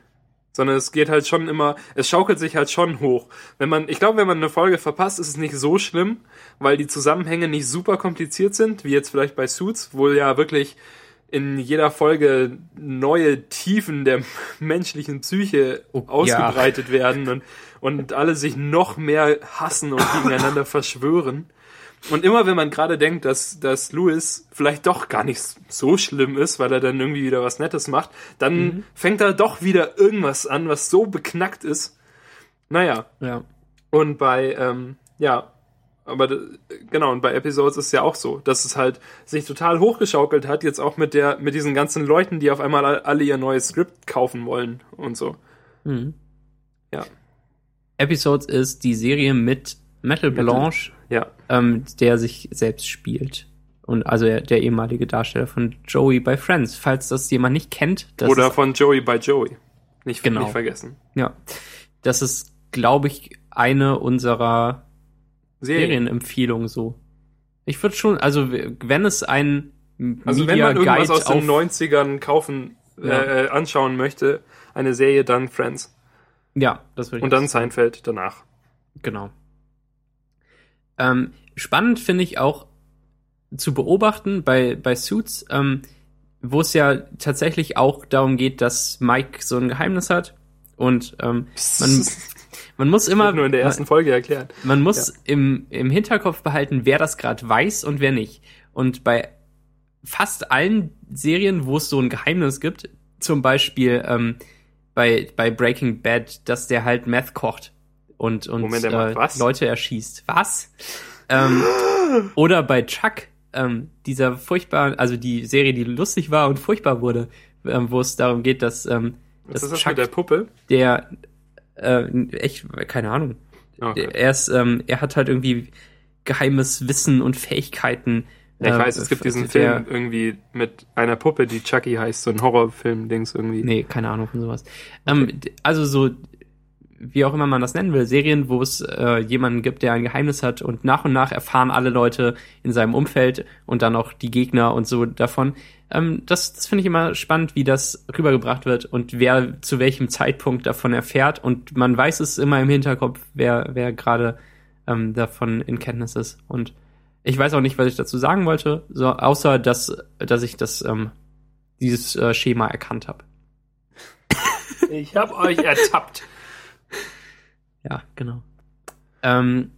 Sondern es geht halt schon immer, es schaukelt sich halt schon hoch. Wenn man, ich glaube, wenn man eine Folge verpasst, ist es nicht so schlimm, weil die Zusammenhänge nicht super kompliziert sind, wie jetzt vielleicht bei Suits, wo ja wirklich in jeder Folge neue Tiefen der (laughs) menschlichen Psyche Oh, ausgebreitet werden und, und alle sich noch mehr hassen und (laughs) gegeneinander verschwören. Und immer wenn man gerade denkt, dass, dass Louis vielleicht doch gar nicht so schlimm ist, weil er dann irgendwie wieder was Nettes macht, dann mhm. fängt er doch wieder irgendwas an, was so beknackt ist. Naja. Ja. Und bei, ähm, ja, aber genau, und bei Episodes ist es ja auch so, dass es halt sich total hochgeschaukelt hat, jetzt auch mit der, mit diesen ganzen Leuten, die auf einmal alle ihr neues Skript kaufen wollen und so. Mhm. Ja. Episodes ist die Serie mit Metal Blanche, ja. ähm, der sich selbst spielt. Und also der, der, ehemalige Darsteller von Joey bei Friends, falls das jemand nicht kennt. Oder von Joey bei Joey. Nicht, genau. nicht vergessen. Ja. Das ist, glaube ich, eine unserer Serien. Serienempfehlungen so. Ich würde schon, also wenn es ein also Media wenn man irgendwas Guide aus den 90ern kaufen, ja. äh, anschauen möchte, eine Serie, dann Friends. Ja, das würde ich Und dann Seinfeld danach. Genau. Ähm, spannend finde ich auch zu beobachten bei, bei Suits, ähm, wo es ja tatsächlich auch darum geht, dass Mike so ein Geheimnis hat und ähm, man, (laughs) man muss immer nur in der ersten Folge erklären. Man muss ja. im, im Hinterkopf behalten, wer das gerade weiß und wer nicht. Und bei fast allen Serien, wo es so ein Geheimnis gibt, zum Beispiel ähm, bei, bei Breaking Bad, dass der halt Meth kocht und, und Moment, äh, Leute erschießt. Was? ähm, (gasps) oder bei Chuck, ähm, dieser furchtbar, also die Serie, die lustig war und furchtbar wurde, ähm, wo es darum geht, dass, ähm, Was dass ist das Chuck, mit der Puppe? Der, äh, echt, keine Ahnung. Okay. Er ist, ähm, er hat halt irgendwie geheimes Wissen und Fähigkeiten. Ja, ich weiß, es gibt diesen Film irgendwie mit einer Puppe, die Chucky heißt, so ein Horrorfilm-Dings irgendwie. Nee, keine Ahnung von sowas. Okay. Ähm, also so wie auch immer man das nennen will, Serien, wo es äh, jemanden gibt, der ein Geheimnis hat und nach und nach erfahren alle Leute in seinem Umfeld und dann auch die Gegner und so davon. Ähm, das das finde ich immer spannend, wie das rübergebracht wird und wer zu welchem Zeitpunkt davon erfährt und man weiß es immer im Hinterkopf, wer, wer gerade ähm, davon in Kenntnis ist. Und ich weiß auch nicht, was ich dazu sagen wollte, so, außer dass, dass ich das ähm, dieses äh, Schema erkannt habe. Ich habe euch ertappt. (laughs) Ja, genau. Ähm,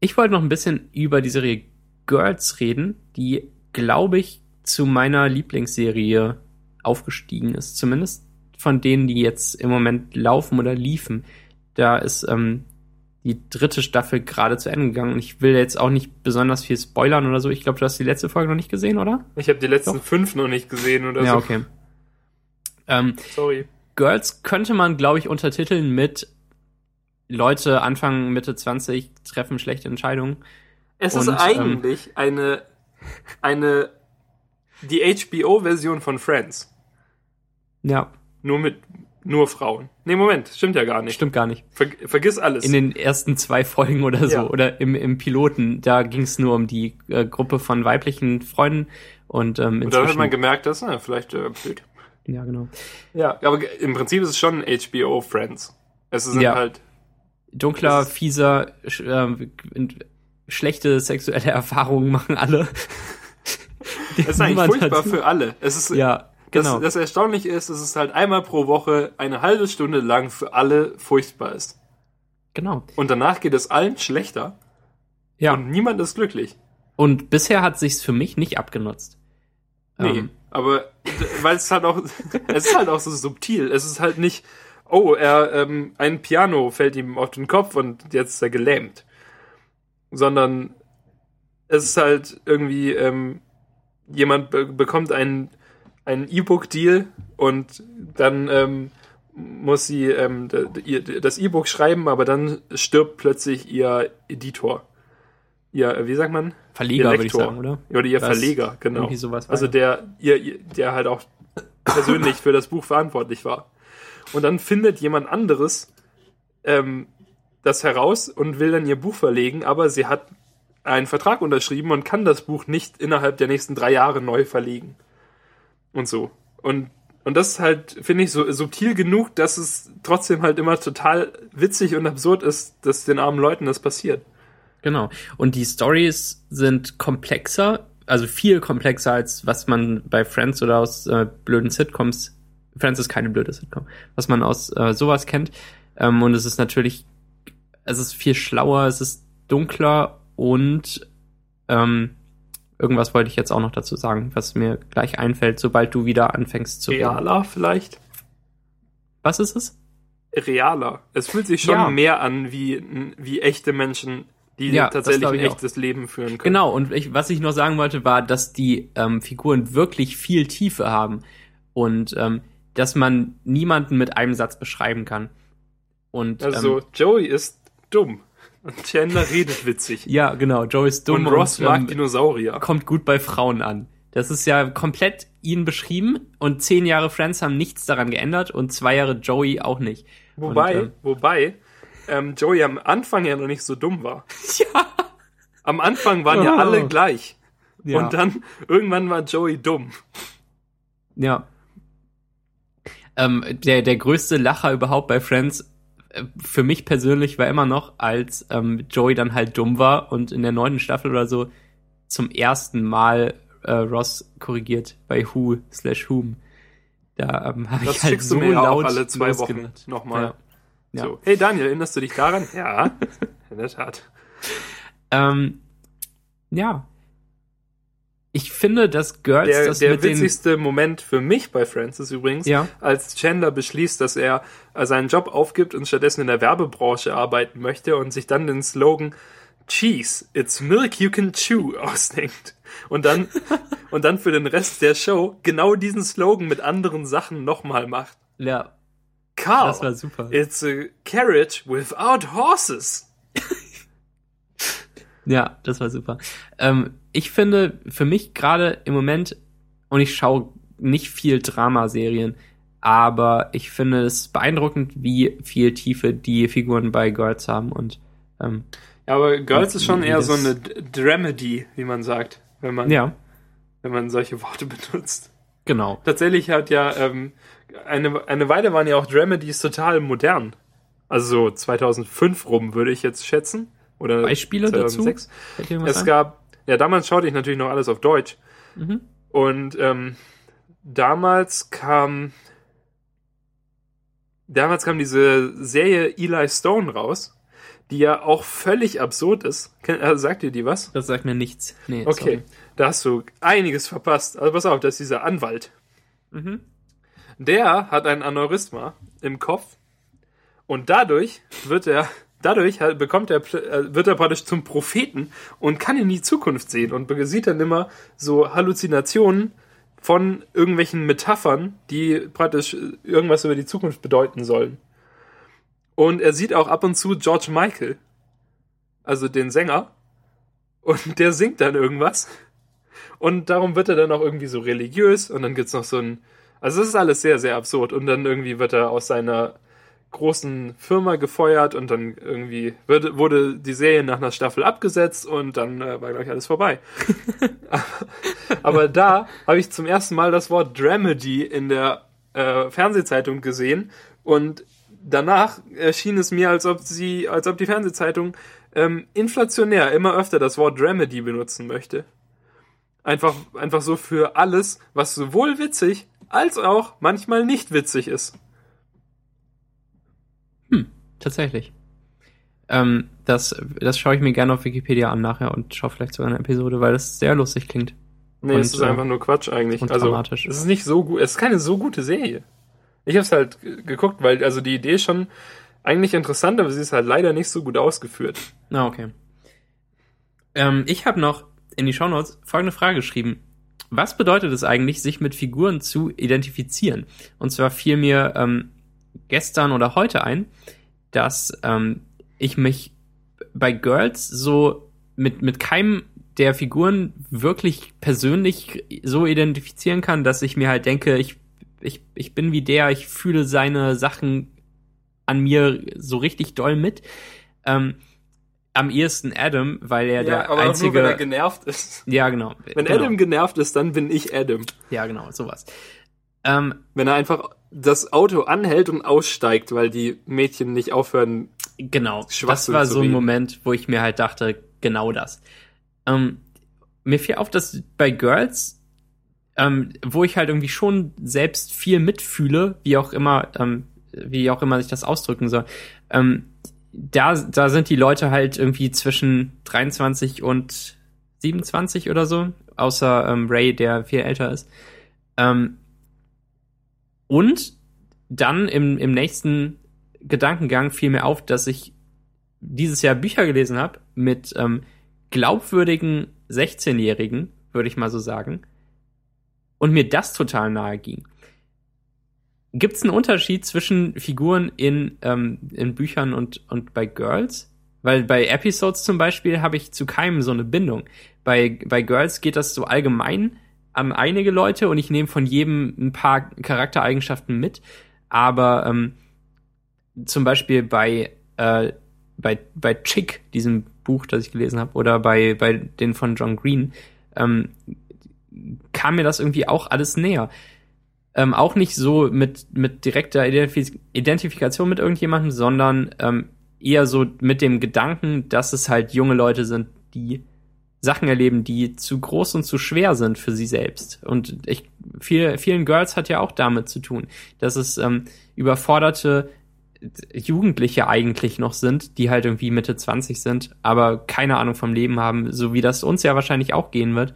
ich wollte noch ein bisschen über die Serie Girls reden, die, glaube ich, zu meiner Lieblingsserie aufgestiegen ist. Zumindest von denen, die jetzt im Moment laufen oder liefen. Da ist ähm, die dritte Staffel gerade zu Ende gegangen. Und ich will jetzt auch nicht besonders viel spoilern oder so. Ich glaube, du hast die letzte Folge noch nicht gesehen, oder? Ich habe die letzten Doch? fünf noch nicht gesehen oder ja, so. Ja, okay. Ähm, Sorry. Girls könnte man, glaube ich, untertiteln mit Leute Anfang, Mitte 20 treffen schlechte Entscheidungen. Es und, ist ähm, eigentlich ähm, eine, eine, die HBO-Version von Friends. Ja. Nur mit, nur Frauen. Nee, Moment, stimmt ja gar nicht. Stimmt gar nicht. Ver, vergiss alles. In den ersten zwei Folgen oder so, ja. oder im, im Piloten, da ging es nur um die äh, Gruppe von weiblichen Freunden und ähm, Und da hat man gemerkt, dass, na, vielleicht äh, blöd. Ja, genau. Ja, aber im Prinzip ist es schon HBO Friends. Es sind ja. halt dunkler, fieser, sch äh, schlechte sexuelle (laughs) Erfahrungen machen alle. (laughs) Es ist eigentlich furchtbar hat. für alle. Es ist, ja, genau. Das, das Erstaunliche ist, dass es halt einmal pro Woche eine halbe Stunde lang für alle furchtbar ist. Genau. Und danach geht es allen schlechter. Ja. Und niemand ist glücklich. Und bisher hat sich's für mich nicht abgenutzt. Nee, ähm. Aber weil es halt auch, (laughs) es ist halt auch so subtil. Es ist halt nicht, oh, er, ähm, ein Piano fällt ihm auf den Kopf und jetzt ist er gelähmt. Sondern es ist halt irgendwie, ähm, jemand be bekommt einen, einen E-Book-Deal und dann ähm, muss sie ähm, das E-Book schreiben, aber dann stirbt plötzlich ihr Editor. Ihr, wie sagt man? Verleger, würde ich sagen, oder? Oder ihr das Verleger, genau. also der, ihr, der halt auch persönlich für das Buch verantwortlich war und dann findet jemand anderes ähm, das heraus und will dann ihr Buch verlegen, aber sie hat einen Vertrag unterschrieben und kann das Buch nicht innerhalb der nächsten drei Jahre neu verlegen. Und so. Und, und das ist halt, finde ich, so subtil genug, dass es trotzdem halt immer total witzig und absurd ist, dass den armen Leuten das passiert. Genau. Und die Stories sind komplexer, also viel komplexer als was man bei Friends oder aus äh, blöden Sitcoms Friends ist keine blöde Sitcom, was man aus äh, sowas kennt. Ähm, und es ist natürlich, es ist viel schlauer, es ist dunkler und Ähm, irgendwas wollte ich jetzt auch noch dazu sagen, was mir gleich einfällt, sobald du wieder anfängst zu reden. Realer vielleicht? Was ist es? Realer. Es fühlt sich schon Ja. mehr an wie, wie echte Menschen, die Ja, tatsächlich ein ich auch. echtes Leben führen können. Genau, und ich, was ich noch sagen wollte, war, dass die ähm, Figuren wirklich viel Tiefe haben und ähm, dass man niemanden mit einem Satz beschreiben kann. Und Also ähm, Joey ist dumm. Und Chandler redet witzig. (laughs) ja, genau, Joe ist dumm und Ross mag ähm, Dinosaurier. kommt gut bei Frauen an. Das ist ja komplett ihn beschrieben und zehn Jahre Friends haben nichts daran geändert und zwei Jahre Joey auch nicht. Wobei, und, ähm, wobei ähm, Joey am Anfang ja noch nicht so dumm war. (laughs) Ja. Am Anfang waren ja Oh. alle gleich. Ja. Und dann irgendwann war Joey dumm. Ja. Ähm, der, der größte Lacher überhaupt bei Friends äh, für mich persönlich war immer noch, als ähm, Joey dann halt dumm war und in der neunten Staffel oder so zum ersten Mal äh, Ross korrigiert bei Who slash Whom. Da ähm, habe Das ich halt schickst so du mir ja auch laut alle zwei Wochen nochmal. Ja. Ja. So. Hey Daniel, erinnerst du dich daran? Ja, (laughs) in der Tat. Ähm, ja. Ich finde, dass Girls Der, das der witzigste Moment für mich bei Friends ist übrigens, Ja. als Chandler beschließt, dass er äh, seinen Job aufgibt und stattdessen in der Werbebranche arbeiten möchte und sich dann den Slogan Cheese, it's milk you can chew (laughs) ausdenkt. Und dann, (laughs) und dann für den Rest der Show genau diesen Slogan mit anderen Sachen nochmal macht. ja, Carl, das war super. it's a carriage without horses. Ja, das war super. Ähm, ich finde, für mich gerade im Moment, und ich schaue nicht viel Dramaserien, aber ich finde es beeindruckend, wie viel Tiefe die Figuren bei Girls haben und ähm, Ja, aber Girls ist schon eher so eine Dramedy, wie man sagt, wenn man, ja, wenn man solche Worte (laughs) benutzt. genau. Tatsächlich hat ja ähm, eine, eine Weile waren ja auch Dramedies total modern. Also so 2005 rum, würde ich jetzt schätzen. Oder Beispiele 2006. dazu? Es ein? gab, ja, damals schaute ich natürlich noch alles auf Deutsch. Mhm. Und ähm, damals kam, damals kam diese Serie Eli Stone raus, die ja auch völlig absurd ist. Äh, sagt ihr die was? Das sagt mir nichts. Nee, Okay, sorry. da hast du einiges verpasst. Also pass auf, das ist dieser Anwalt. Mhm. Der hat ein Aneurysma im Kopf und dadurch wird er dadurch bekommt er äh, wird er praktisch zum Propheten und kann in die Zukunft sehen und sieht dann immer so Halluzinationen von irgendwelchen Metaphern, die praktisch äh, irgendwas über die Zukunft bedeuten sollen. Und er sieht auch ab und zu George Michael, also den Sänger, und der singt dann irgendwas. Und darum wird er dann auch irgendwie so religiös und dann gibt's noch so ein also es ist alles sehr, sehr absurd. Und dann irgendwie wird er aus seiner großen Firma gefeuert und dann irgendwie wurde, wurde die Serie nach einer Staffel abgesetzt und dann äh, war gleich alles vorbei. (laughs) Aber da habe ich zum ersten Mal das Wort Dramedy in der äh, Fernsehzeitung gesehen und danach erschien es mir, als ob sie, als ob die Fernsehzeitung ähm, inflationär immer öfter das Wort Dramedy benutzen möchte. Einfach, einfach so für alles, was sowohl witzig als auch manchmal nicht witzig ist. Tatsächlich. Ähm, das, das schaue ich mir gerne auf Wikipedia an nachher und schaue vielleicht sogar eine Episode, weil das sehr lustig klingt. Nee, Und, es ist äh, einfach nur Quatsch eigentlich. und Also, dramatisch. es ist nicht so gut, es ist keine so gute Serie. Ich habe es halt geguckt, weil also die Idee ist schon eigentlich interessant, aber sie ist halt leider nicht so gut ausgeführt. Na, okay. Ähm, ich habe noch in die Shownotes folgende Frage geschrieben. Was bedeutet es eigentlich, sich mit Figuren zu identifizieren? Und zwar fiel mir ähm, gestern oder heute ein, dass ähm, ich mich bei Girls so mit, mit keinem der Figuren wirklich persönlich so identifizieren kann, dass ich mir halt denke, ich, ich, ich bin wie der, ich fühle seine Sachen an mir so richtig doll mit. Ähm, am ehesten Adam, weil er der aber einzige. auch nur, wenn er genervt ist. ja, genau. Wenn genau. Adam genervt ist, dann bin ich Adam. Ja, genau, sowas. Ähm, Wenn er einfach das Auto anhält und aussteigt, weil die Mädchen nicht aufhören. Genau, das war so ein. Moment, wo ich mir halt dachte, genau das. Ähm, mir fiel auf, dass bei Girls, ähm, wo ich halt irgendwie schon selbst viel mitfühle, wie auch immer, ähm, wie auch immer sich das ausdrücken soll, ähm, da, da sind die Leute halt irgendwie zwischen 23 und 27 oder so, außer ähm, Ray, der viel älter ist. Ähm, und dann im, im nächsten Gedankengang fiel mir auf, dass ich dieses Jahr Bücher gelesen habe mit ähm, glaubwürdigen 16-Jährigen, würde ich mal so sagen, und mir das total nahe ging. Gibt es einen Unterschied zwischen Figuren in, ähm, in Büchern und, und bei Girls? Weil bei Episodes zum Beispiel habe ich zu keinem so eine Bindung. Bei, bei Girls geht das so allgemein an einige Leute und ich nehme von jedem ein paar Charaktereigenschaften mit. Aber ähm, zum Beispiel bei, äh, bei, bei Chick, diesem Buch, das ich gelesen habe, oder bei, bei den von John Green, ähm, kam mir das irgendwie auch alles näher. Ähm, auch nicht so mit, mit direkter Identif Identifikation mit irgendjemandem, sondern ähm, eher so mit dem Gedanken, dass es halt junge Leute sind, die Sachen erleben, die zu groß und zu schwer sind für sie selbst. Und ich, viel, vielen Girls hat ja auch damit zu tun, dass es ähm, überforderte Jugendliche eigentlich noch sind, die halt irgendwie Mitte 20 sind, aber keine Ahnung vom Leben haben, so wie das uns ja wahrscheinlich auch gehen wird.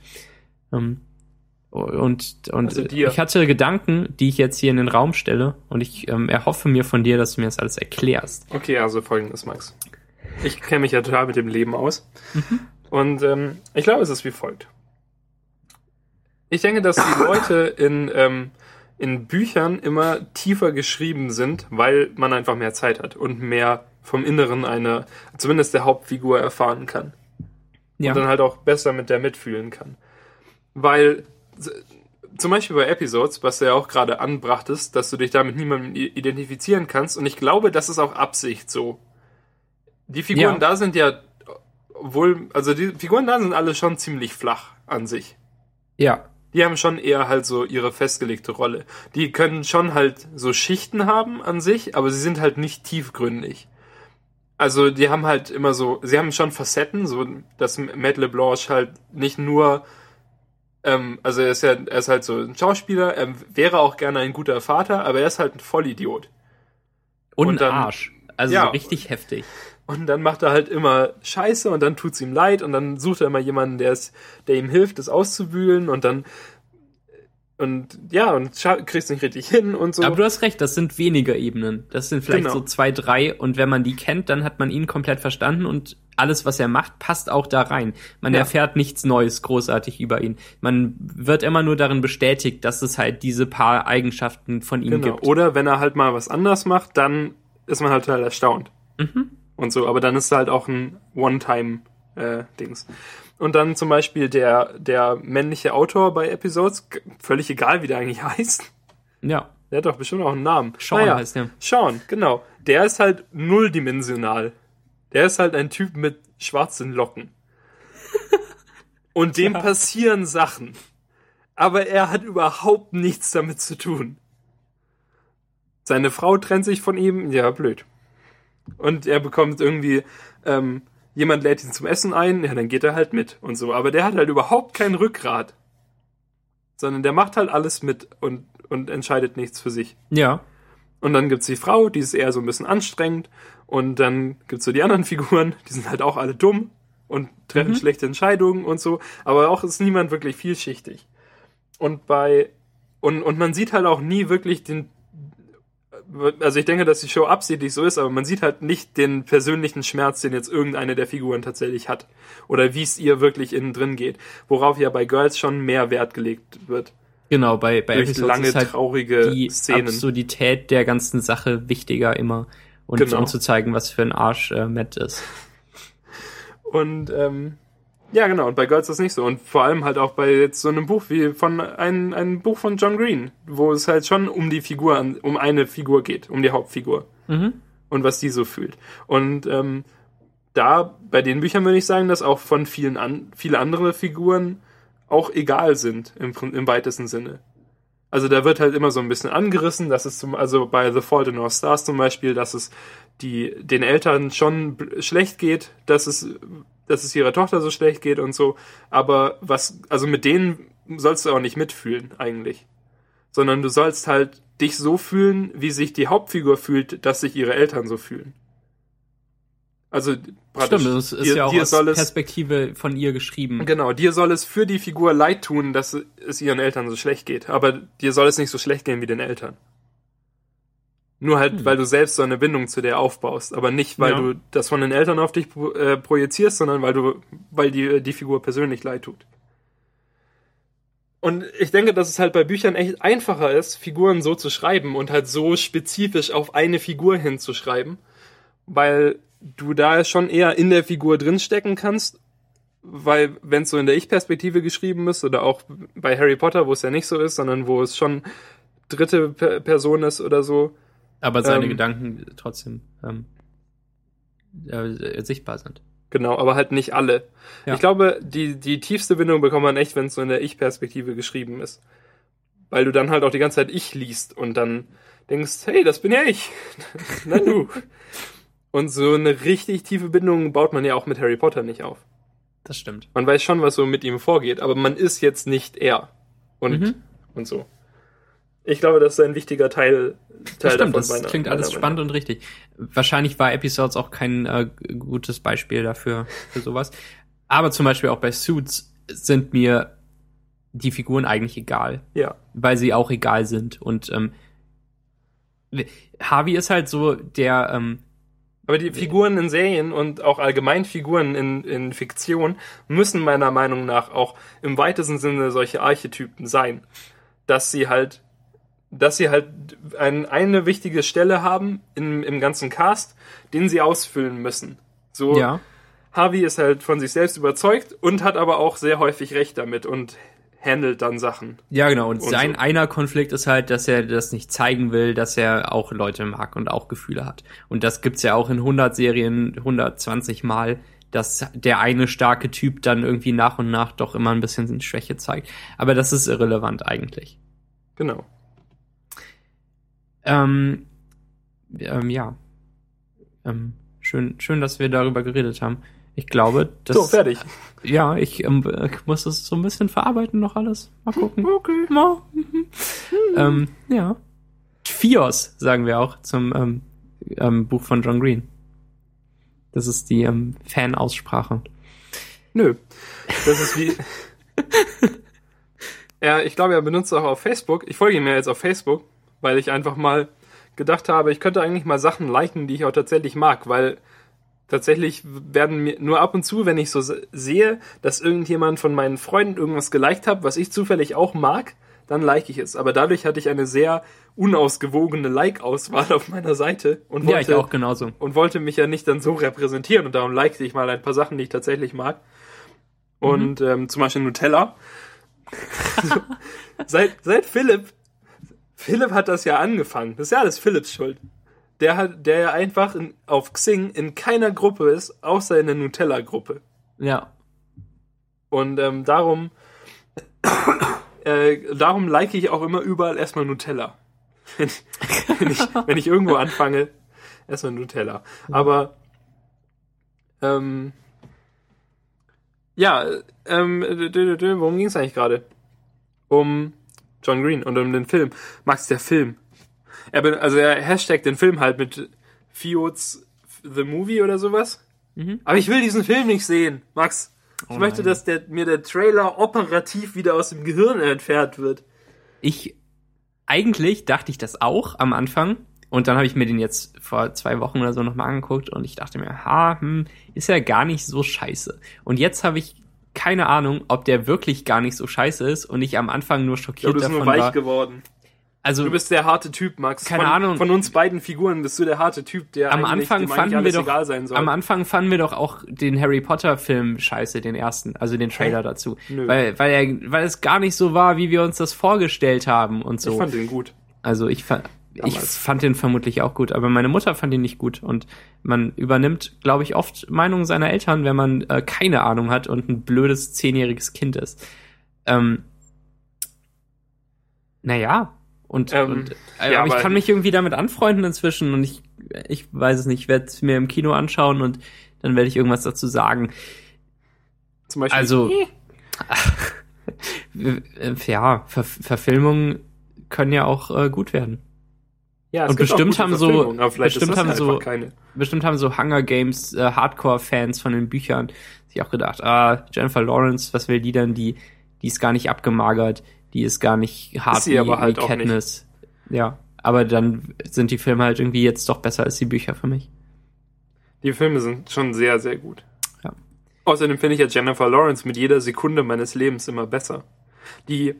Ähm, und und also ich hatte Gedanken, die ich jetzt hier in den Raum stelle und ich ähm, erhoffe mir von dir, dass du mir das alles erklärst. Okay, also folgendes, Max. Ich kenne mich ja total mit dem Leben aus. Mhm. Und ähm, ich glaube, es ist wie folgt. Ich denke, dass die Leute in, ähm, in Büchern immer tiefer geschrieben sind, weil man einfach mehr Zeit hat und mehr vom Inneren einer, zumindest der Hauptfigur erfahren kann. Ja. Und dann halt auch besser mit der mitfühlen kann. Weil zum Beispiel bei Episodes, was du ja auch gerade anbrachtest, dass du dich damit niemandem identifizieren kannst. Und ich glaube, das ist auch Absicht so. Die Figuren ja. da sind ja wohl, also die Figuren da sind alle schon ziemlich flach an sich. Ja. Die haben schon eher halt so ihre festgelegte Rolle. Die können schon halt so Schichten haben an sich, aber sie sind halt nicht tiefgründig. Also die haben halt immer so, sie haben schon Facetten, so dass Matt LeBlanche halt nicht nur ähm, also er ist ja, er ist halt so ein Schauspieler, er wäre auch gerne ein guter Vater, aber er ist halt ein Vollidiot. Und, und dann, Arsch. Also ja, so richtig heftig. Und dann macht er halt immer Scheiße und dann tut's ihm leid und dann sucht er immer jemanden, der es, der ihm hilft, das auszuwühlen und dann und ja, und kriegst nicht richtig hin und so. Aber du hast recht, das sind weniger Ebenen. Das sind vielleicht genau. so zwei, drei und wenn man die kennt, dann hat man ihn komplett verstanden und alles, was er macht, passt auch da rein. Man ja. erfährt nichts Neues großartig über ihn. Man wird immer nur darin bestätigt, dass es halt diese paar Eigenschaften von ihm genau. gibt. Oder wenn er halt mal was anders macht, dann ist man halt, halt erstaunt. Mhm. Und so, aber dann ist es halt auch ein One-Time-Dings. Äh, und dann zum Beispiel der, der männliche Autor bei Episodes, völlig egal, wie der eigentlich (laughs) heißt. Ja. Der hat doch bestimmt auch einen Namen. Sean naja, heißt der. Sean, genau. Der ist halt nulldimensional. Der ist halt ein Typ mit schwarzen Locken. Und dem (laughs) ja. passieren Sachen. Aber er hat überhaupt nichts damit zu tun. Seine Frau trennt sich von ihm, ja, blöd. Und er bekommt irgendwie ähm, jemand lädt ihn zum Essen ein, ja, dann geht er halt mit und so. Aber der hat halt überhaupt kein Rückgrat. Sondern der macht halt alles mit und, und entscheidet nichts für sich. Ja. Und dann gibt's die Frau, die ist eher so ein bisschen anstrengend. Und dann gibt's so die anderen (laughs) Figuren, die sind halt auch alle dumm und treffen mhm. schlechte Entscheidungen und so. Aber auch ist niemand wirklich vielschichtig. Und bei, und, und man sieht halt auch nie wirklich den also ich denke, dass die Show absichtlich so ist, aber man sieht halt nicht den persönlichen Schmerz, den jetzt irgendeine der Figuren tatsächlich hat. Oder wie es ihr wirklich innen drin geht. Worauf ja bei Girls schon mehr Wert gelegt wird. Genau, bei, bei Durch Episodes lange, ist halt traurige die Szenen. Absurdität der ganzen Sache wichtiger immer. Und genau. um zu zeigen, was für ein Arsch äh, Matt ist. Und ähm, ja, genau. Und bei Girls ist das nicht so. Und vor allem halt auch bei jetzt so einem Buch wie von ein, ein Buch von John Green, wo es halt schon um die Figur, um eine Figur geht, um die Hauptfigur. Mhm. Und was die so fühlt. Und ähm, da, bei den Büchern würde ich sagen, dass auch von vielen an, viele andere Figuren auch egal sind, im, im weitesten Sinne. Also da wird halt immer so ein bisschen angerissen, dass es zum, also bei The Fault in Our Stars zum Beispiel, dass es die, den Eltern schon schlecht geht, dass es dass es ihrer Tochter so schlecht geht und so. Aber was, also mit denen sollst du auch nicht mitfühlen, eigentlich. Sondern du sollst halt dich so fühlen, wie sich die Hauptfigur fühlt, dass sich ihre Eltern so fühlen. Also Stimmt, das ist dir, ja auch aus Perspektive von ihr geschrieben. Genau, dir soll es für die Figur leid tun, dass es ihren Eltern so schlecht geht. Aber dir soll es nicht so schlecht gehen wie den Eltern. Nur halt, hm. weil du selbst so eine Bindung zu der aufbaust, aber nicht, weil ja. du das von den Eltern auf dich äh, projizierst, sondern weil du, weil die, die Figur persönlich leid tut. Und ich denke, dass es halt bei Büchern echt einfacher ist, Figuren so zu schreiben und halt so spezifisch auf eine Figur hinzuschreiben, weil du da schon eher in der Figur drinstecken kannst, weil wenn es so in der Ich-Perspektive geschrieben ist oder auch bei Harry Potter, wo es ja nicht so ist, sondern wo es schon dritte Person ist oder so, aber seine ähm, Gedanken trotzdem ähm, äh, sichtbar sind. Genau, aber halt nicht alle. Ja. Ich glaube, die, die tiefste Bindung bekommt man echt, wenn es so in der Ich-Perspektive geschrieben ist. Weil du dann halt auch die ganze Zeit Ich liest und dann denkst, hey, das bin ja ich. (laughs) Na du. (laughs) und so eine richtig tiefe Bindung baut man ja auch mit Harry Potter nicht auf. Das stimmt. Man weiß schon, was so mit ihm vorgeht, aber man ist jetzt nicht er. Und, mhm. und so. Ich glaube, das ist ein wichtiger Teil, Teil das stimmt, davon. Das meiner, klingt alles spannend und richtig. Wahrscheinlich war Episodes auch kein äh, gutes Beispiel dafür, für sowas. Aber zum Beispiel auch bei Suits sind mir die Figuren eigentlich egal. Ja. Weil sie auch egal sind. Und ähm, Harvey ist halt so der. Ähm, aber die Figuren in Serien und auch allgemein Figuren in, in Fiktion müssen meiner Meinung nach auch im weitesten Sinne solche Archetypen sein. Dass sie halt dass sie halt ein, eine wichtige Stelle haben im, im ganzen Cast, den sie ausfüllen müssen. So, ja. Harvey ist halt von sich selbst überzeugt und hat aber auch sehr häufig recht damit und handelt dann Sachen. Ja, genau. Und, und sein so. einer Konflikt ist halt, dass er das nicht zeigen will, dass er auch Leute mag und auch Gefühle hat. Und das gibt's ja auch in 100 Serien 120 Mal, dass der eine starke Typ dann irgendwie nach und nach doch immer ein bisschen Schwäche zeigt. Aber das ist irrelevant eigentlich. Genau. Ähm, ähm, ja. Ähm, schön, schön, dass wir darüber geredet haben. Ich glaube, das. So, fertig. Ja, ich ähm, muss das so ein bisschen verarbeiten noch alles. Mal gucken. (laughs) Okay. Mal. Mhm. ähm, ja. Fios, sagen wir auch zum ähm, ähm, Buch von John Green. Das ist die ähm, Fan-Aussprache. Nö. Das ist wie. (laughs) ja, ich glaube, er benutzt auch auf Facebook. Ich folge ihm ja jetzt auf Facebook weil ich einfach mal gedacht habe, ich könnte eigentlich mal Sachen liken, die ich auch tatsächlich mag, weil tatsächlich werden mir nur ab und zu, wenn ich so sehe, dass irgendjemand von meinen Freunden irgendwas geliked hat, was ich zufällig auch mag, dann like ich es. Aber dadurch hatte ich eine sehr unausgewogene Like-Auswahl auf meiner Seite und wollte, ja, ich auch genauso. und wollte mich ja nicht dann so repräsentieren und darum likte ich mal ein paar Sachen, die ich tatsächlich mag. Und mhm. ähm, zum Beispiel Nutella. (laughs) seit, seit Philipp Philipp hat das ja angefangen. Das ist ja alles Philipps Schuld. Der hat, der ja einfach in, auf Xing in keiner Gruppe ist, außer in der Nutella-Gruppe. Ja. Und ähm, darum, äh, darum like ich auch immer überall erstmal Nutella. (laughs) wenn, ich, wenn ich irgendwo anfange, erstmal Nutella. Aber ähm, ja, ähm, worum ging es eigentlich gerade? Um John Green und um den Film. Max, der Film. Er, also er hashtag den Film halt mit Fiods The Movie oder sowas. Mhm. Aber ich will diesen Film nicht sehen, Max. Ich oh möchte, dass der, mir der Trailer operativ wieder aus dem Gehirn entfernt wird. Ich, eigentlich dachte ich das auch am Anfang. Und dann habe ich mir den jetzt vor zwei Wochen oder so nochmal angeguckt und ich dachte mir, ha, hm, ist ja gar nicht so scheiße. Und jetzt habe ich keine Ahnung, ob der wirklich gar nicht so scheiße ist und ich am Anfang nur schockiert ja, du bist davon nur weich war. geworden. Also, du bist der harte Typ, Max. Keine von, Ahnung. Von uns beiden Figuren bist du der harte Typ, der am Anfang fanden wir doch, Am Anfang fanden wir doch auch den Harry Potter Film scheiße, den ersten, also den Trailer dazu, Nö. weil weil er weil es gar nicht so war, wie wir uns das vorgestellt haben und so. Ich fand den gut. Also ich fand ich fand den vermutlich auch gut, aber meine Mutter fand ihn nicht gut. Und man übernimmt, glaube ich, oft Meinungen seiner Eltern, wenn man äh, keine Ahnung hat und ein blödes zehnjähriges Kind ist. Ähm, naja, und, ähm, und äh, ja, aber ich kann mich irgendwie damit anfreunden inzwischen und ich, ich weiß es nicht, ich werde es mir im Kino anschauen und dann werde ich irgendwas dazu sagen. Zum Beispiel. Also, (laughs) ja, Ver Verfilmungen können ja auch äh, gut werden. Ja, es Und bestimmt gute haben so- Verfilmungen, aber vielleicht bestimmt haben ja so- keine. Bestimmt haben so Hunger Games äh, Hardcore-Fans von den Büchern sich auch gedacht, ah, Jennifer Lawrence, was will die denn? Die, die ist gar nicht abgemagert, die ist gar nicht hart Ist sie aber halt auch Katniss. Ja, aber dann sind die Filme halt irgendwie jetzt doch besser als die Bücher für mich. Die Filme sind schon sehr, sehr gut. Ja. Außerdem finde ich ja Jennifer Lawrence mit jeder Sekunde meines Lebens immer besser. Die,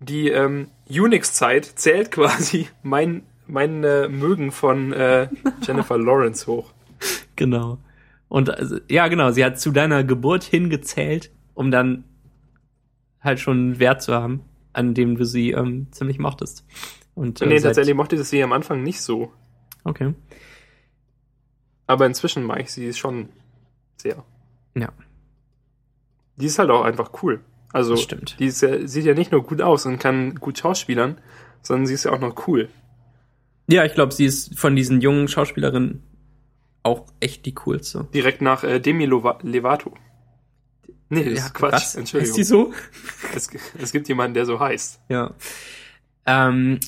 die ähm, Unix-Zeit zählt (laughs) quasi mein, mein äh, Mögen von äh, (laughs) Jennifer Lawrence hoch. Genau. Und also, ja, genau, sie hat zu deiner Geburt hingezählt, um dann halt schon einen Wert zu haben, an dem du sie ähm, ziemlich mochtest. Und, äh, nee, tatsächlich mochte ich sie am Anfang nicht so. Okay. Aber inzwischen mag ich sie schon sehr. Ja. Die ist halt auch einfach cool. Also, Das stimmt. die ja, sieht ja nicht nur gut aus und kann gut schauspielern, sondern sie ist ja auch noch cool. Ja, ich glaube, sie ist von diesen jungen Schauspielerinnen auch echt die coolste. Direkt nach äh, Demi Lova Levato. Nee, das ist Quatsch. was? Entschuldigung. Heißt die so? Es, es gibt jemanden, der so heißt. Ja. Ähm,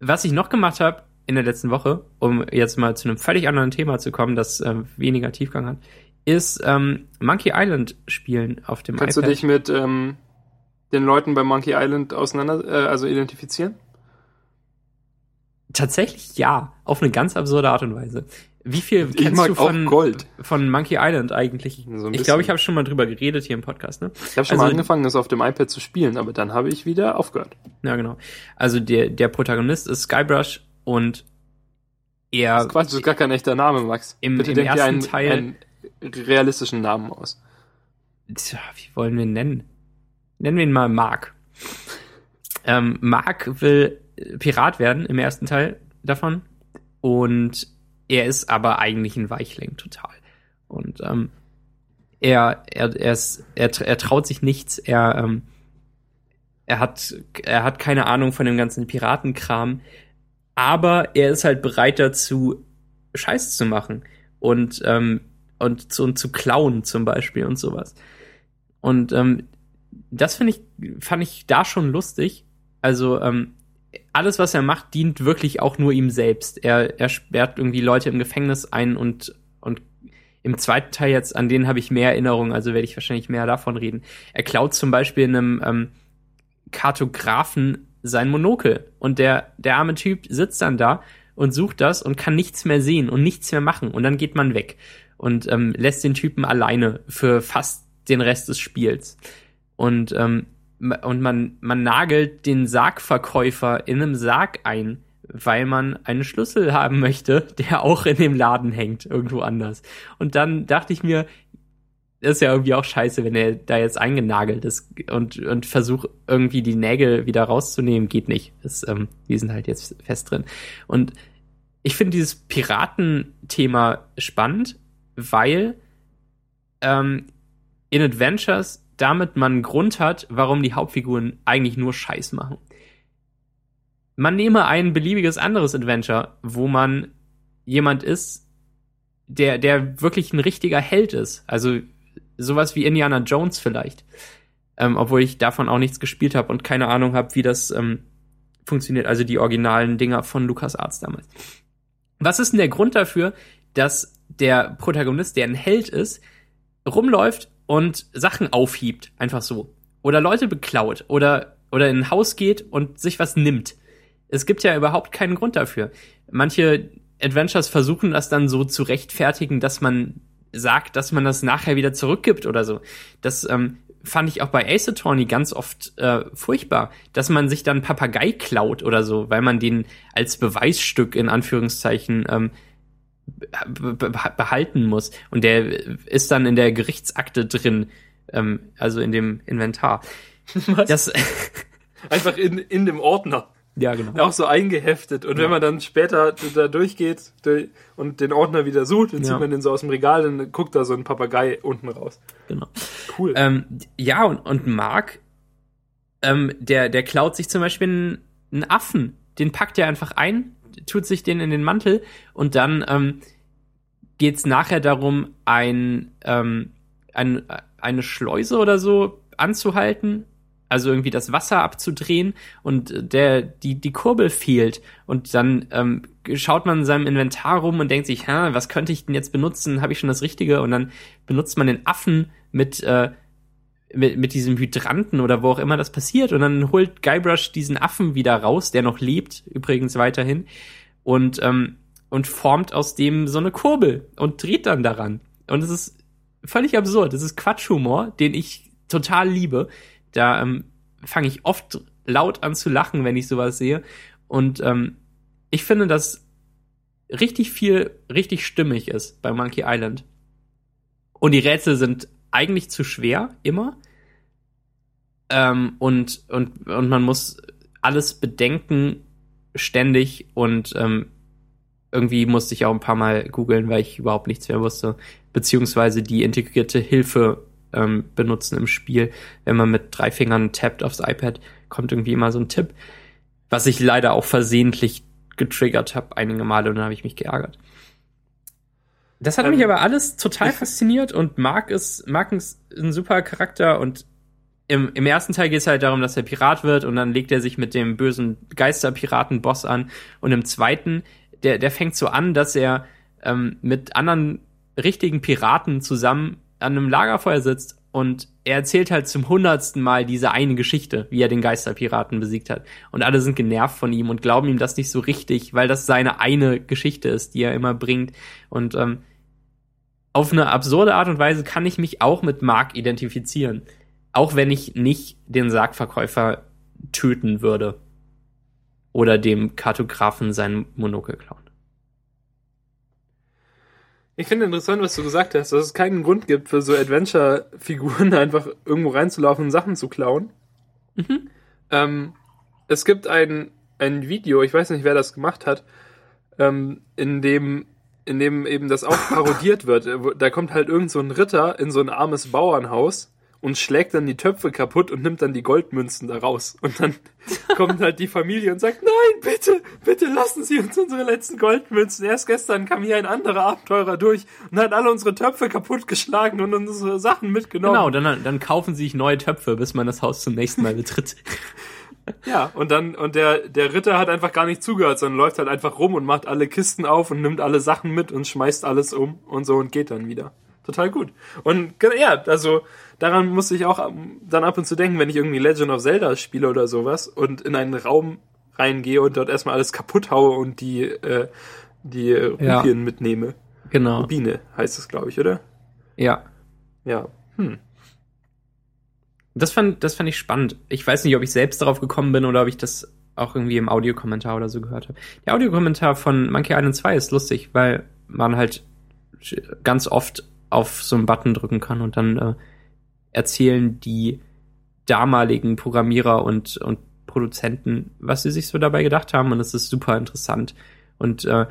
was ich noch gemacht habe in der letzten Woche, um jetzt mal zu einem völlig anderen Thema zu kommen, das ähm, weniger Tiefgang hat, ist ähm, Monkey Island spielen auf dem Kannst iPad. du dich mit ähm, den Leuten bei Monkey Island auseinander, äh, also identifizieren? Tatsächlich ja, auf eine ganz absurde Art und Weise. Wie viel Ich kennst du von, Gold. von Monkey Island eigentlich? So ich glaube, ich habe schon mal drüber geredet hier im Podcast, ne? Ich habe schon also- mal angefangen, das auf dem iPad zu spielen, aber dann habe ich wieder aufgehört. Ja, genau. Also der, der Protagonist ist Skybrush und er Das ist Quatsch, das ist gar kein echter Name, Max. Im- Bitte im denk ersten einen, Teil- einen realistischen Namen aus. Tja, wie wollen wir ihn nennen? Nennen wir ihn mal Mark. Ähm, Mark will Pirat werden im ersten Teil davon und er ist aber eigentlich ein Weichling total. Und ähm, er, er, er, ist, er, er traut sich nichts, er, ähm, er, hat, er hat keine Ahnung von dem ganzen Piratenkram, aber er ist halt bereit dazu, Scheiß zu machen und, ähm, und, zu, und zu klauen zum Beispiel und sowas. Und ähm, das finde ich, fand ich da schon lustig. Also ähm, alles, was er macht, dient wirklich auch nur ihm selbst. Er, er sperrt irgendwie Leute im Gefängnis ein und, und im zweiten Teil jetzt, an den habe ich mehr Erinnerungen, also werde ich wahrscheinlich mehr davon reden. Er klaut zum Beispiel einem ähm, Kartografen sein Monokel und der, der arme Typ sitzt dann da und sucht das und kann nichts mehr sehen und nichts mehr machen und dann geht man weg und ähm, lässt den Typen alleine für fast den Rest des Spiels. Und, ähm, und man, man nagelt den Sargverkäufer in einem Sarg ein, weil man einen Schlüssel haben möchte, (laughs) der auch in dem Laden hängt, irgendwo anders. Und dann dachte ich mir, das ist ja irgendwie auch scheiße, wenn er da jetzt eingenagelt ist und, und versucht irgendwie die Nägel wieder rauszunehmen, geht nicht. Das, ähm, die sind halt jetzt fest drin. Und ich finde dieses Piratenthema spannend, weil ähm, in Adventures damit man einen Grund hat, warum die Hauptfiguren eigentlich nur Scheiß machen. Man nehme ein beliebiges anderes Adventure, wo man jemand ist, der, der wirklich ein richtiger Held ist. Also sowas wie Indiana Jones vielleicht. Ähm, obwohl ich davon auch nichts gespielt habe und keine Ahnung habe, wie das ähm, funktioniert. Also die originalen Dinger von LucasArts damals. Was ist denn der Grund dafür, dass der Protagonist, der ein Held ist, rumläuft und Sachen aufhiebt, einfach so. Oder Leute beklaut oder, oder in ein Haus geht und sich was nimmt. Es gibt ja überhaupt keinen Grund dafür. Manche Adventures versuchen das dann so zu rechtfertigen, dass man sagt, dass man das nachher wieder zurückgibt oder so. Das ähm, fand ich auch bei Ace Attorney ganz oft äh, furchtbar, dass man sich dann Papagei klaut oder so, weil man den als Beweisstück in Anführungszeichen ähm, behalten muss. Und der ist dann in der Gerichtsakte drin, ähm, also in dem Inventar. (laughs) Was? Das, (laughs) Einfach in, in dem Ordner. ja, genau. Auch so eingeheftet. Und wenn man dann später da durchgeht durch- und den Ordner wieder sucht, dann Ja. zieht man den so aus dem Regal, dann guckt da so ein Papagei unten raus. genau. Cool. Ähm, ja, und, und Mark, ähm, der, der klaut sich zum Beispiel einen, einen Affen. Den packt er einfach ein, tut sich den in den Mantel und dann ähm, geht es nachher darum, ein, ähm, ein, eine Schleuse oder so anzuhalten also irgendwie das Wasser abzudrehen und der die die Kurbel fehlt und dann ähm, schaut man in seinem Inventar rum und denkt sich, ha, was könnte ich denn jetzt benutzen? Habe ich schon das Richtige? Und dann benutzt man den Affen mit äh, mit, mit diesem Hydranten oder wo auch immer das passiert und dann holt Guybrush diesen Affen wieder raus, der noch lebt übrigens weiterhin und ähm, und formt aus dem so eine Kurbel und dreht dann daran und es ist völlig absurd. Das ist Quatschhumor, den ich total liebe. Da ähm, fange ich oft laut an zu lachen, wenn ich sowas sehe. Und ähm, ich finde, dass richtig viel richtig stimmig ist bei Monkey Island. Und die Rätsel sind eigentlich zu schwer, immer. Ähm, und, und, und man muss alles bedenken, ständig. Und ähm, irgendwie musste ich auch ein paar Mal googeln, weil ich überhaupt nichts mehr wusste. Beziehungsweise die integrierte Hilfe ähm, benutzen im Spiel. Wenn man mit drei Fingern tappt aufs iPad, kommt irgendwie immer so ein Tipp, was ich leider auch versehentlich getriggert habe einige Male und dann habe ich mich geärgert. Das hat ähm, mich aber alles total fasziniert und Mark ist, Mark ist ein super Charakter und im, im ersten Teil geht es halt darum, dass er Pirat wird und dann legt er sich mit dem bösen Geisterpiraten-Boss an und im zweiten, der, der fängt so an, dass er ähm, mit anderen richtigen Piraten zusammen an einem Lagerfeuer sitzt und er erzählt halt zum hundertsten Mal diese eine Geschichte, wie er den Geisterpiraten besiegt hat. Und alle sind genervt von ihm und glauben ihm das nicht so richtig, weil das seine eine Geschichte ist, die er immer bringt. Und ähm, auf eine absurde Art und Weise kann ich mich auch mit Mark identifizieren. Auch wenn ich nicht den Sargverkäufer töten würde. Oder dem Kartografen sein Monokel klauen. Ich finde interessant, was du gesagt hast, dass es keinen Grund gibt für so Adventure-Figuren (laughs) einfach irgendwo reinzulaufen und Sachen zu klauen. Mhm. Ähm, es gibt ein, ein Video, ich weiß nicht, wer das gemacht hat, ähm, in dem in dem eben das auch (laughs) parodiert wird. Da kommt halt irgend so ein Ritter in so ein armes Bauernhaus und schlägt dann die Töpfe kaputt und nimmt dann die Goldmünzen da raus. Und dann (laughs) kommt halt die Familie und sagt, nein, bitte, bitte lassen Sie uns unsere letzten Goldmünzen. Erst gestern kam hier ein anderer Abenteurer durch und hat alle unsere Töpfe kaputtgeschlagen und unsere Sachen mitgenommen. Genau, dann, dann kaufen sie sich neue Töpfe, bis man das Haus zum nächsten Mal betritt. (laughs) Ja, und dann, und der, der Ritter hat einfach gar nicht zugehört, sondern läuft halt einfach rum und macht alle Kisten auf und nimmt alle Sachen mit und schmeißt alles um und so und geht dann wieder. Total gut. Und ja, also, daran muss ich auch dann ab und zu denken, wenn ich irgendwie Legend of Zelda spiele oder sowas und in einen Raum reingehe und dort erstmal alles kaputt haue und die, äh, die Rubien ja. mitnehme. Genau. Rubine heißt es, glaube ich, oder? Ja. Ja. Hm. Das fand, das fand ich spannend. Ich weiß nicht, ob ich selbst darauf gekommen bin oder ob ich das auch irgendwie im Audiokommentar oder so gehört habe. Der Audiokommentar von Monkey Island 2 ist lustig, weil man halt ganz oft auf so einen Button drücken kann und dann äh, erzählen die damaligen Programmierer und, und Produzenten, was sie sich so dabei gedacht haben. Und es ist super interessant. Und äh,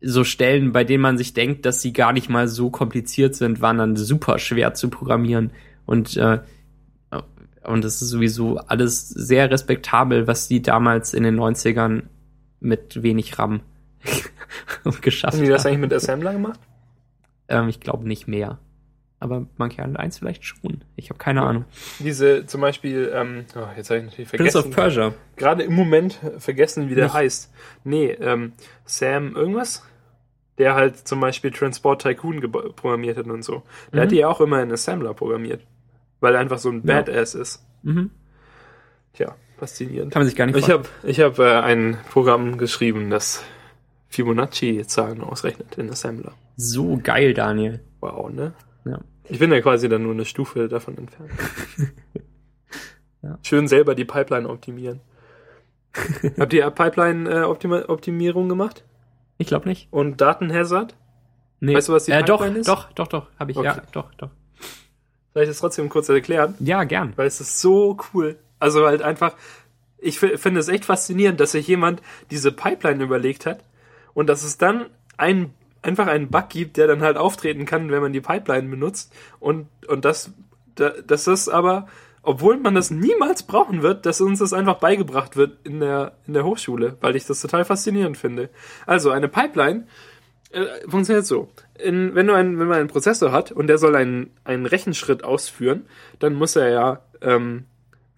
so Stellen, bei denen man sich denkt, dass sie gar nicht mal so kompliziert sind, waren dann super schwer zu programmieren. Und äh, und es ist sowieso alles sehr respektabel, was die damals in den 90ern mit wenig RAM (laughs) geschafft haben. Haben die das eigentlich mit Assembler gemacht? Ähm, ich glaube nicht mehr aber Monkey Island 1 vielleicht schon. Ich habe keine ja. Ahnung. Diese zum Beispiel, ähm, oh, jetzt habe ich natürlich vergessen. Prince of Persia. Gerade im Moment vergessen, wie der Nicht. heißt. Nee, ähm, Sam irgendwas? Der halt zum Beispiel Transport Tycoon programmiert hat und so. Der mhm. hat die ja auch immer in Assembler programmiert. Weil er einfach so ein ja. Badass ist. Mhm. Tja, faszinierend. Kann man sich gar nicht Ich habe hab, äh, ein Programm geschrieben, das Fibonacci-Zahlen ausrechnet in Assembler. So geil, Daniel. Wow, ne? Ja. Ich bin ja quasi dann nur eine Stufe davon entfernt. (laughs) ja. Schön selber die Pipeline optimieren. (laughs) Habt ihr Pipeline-Optimierung äh, gemacht? Ich glaube nicht. Und Datenhazard? Nee. Weißt du, was die äh, Pipeline doch, ist? Doch, doch, doch, habe ich. Okay. Ja, doch, doch. Soll ich das trotzdem kurz erklären? Ja, gern. Weil es ist so cool. Also halt einfach, ich finde es echt faszinierend, dass sich jemand diese Pipeline überlegt hat und dass es dann einen einfach einen Bug gibt, der dann halt auftreten kann, wenn man die Pipeline benutzt. Und, und das, das ist aber, obwohl man das niemals brauchen wird, dass uns das einfach beigebracht wird in der, in der Hochschule, weil ich das total faszinierend finde. Also eine Pipeline äh, funktioniert so. In, wenn, du einen, wenn man einen Prozessor hat und der soll einen, einen Rechenschritt ausführen, dann muss er ja ähm,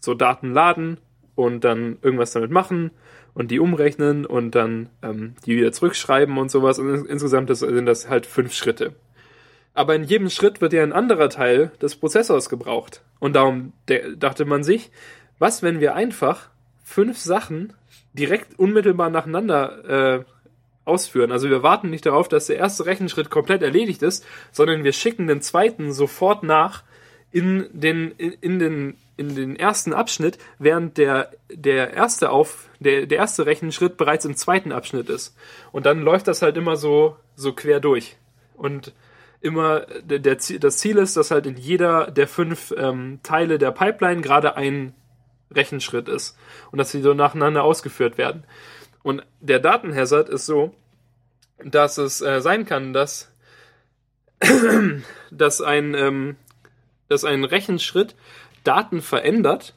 so Daten laden und dann irgendwas damit machen und die umrechnen und dann ähm, die wieder zurückschreiben und sowas. Und insgesamt sind das halt fünf Schritte. Aber in jedem Schritt wird ja ein anderer Teil des Prozessors gebraucht. Und darum dachte man sich, was, wenn wir einfach fünf Sachen direkt unmittelbar nacheinander äh, ausführen. Also wir warten nicht darauf, dass der erste Rechenschritt komplett erledigt ist, sondern wir schicken den zweiten sofort nach in den, in, in den, in den ersten Abschnitt, während der, der erste auf, der, der erste Rechenschritt bereits im zweiten Abschnitt ist. Und dann läuft das halt immer so, so quer durch. Und immer, der, der, das Ziel ist, dass halt in jeder der fünf ähm, Teile der Pipeline gerade ein Rechenschritt ist. Und dass sie so nacheinander ausgeführt werden. Und der Datenhazard ist so, dass es äh, sein kann, dass, (clears throat) dass, ein, ähm, dass ein Rechenschritt Daten verändert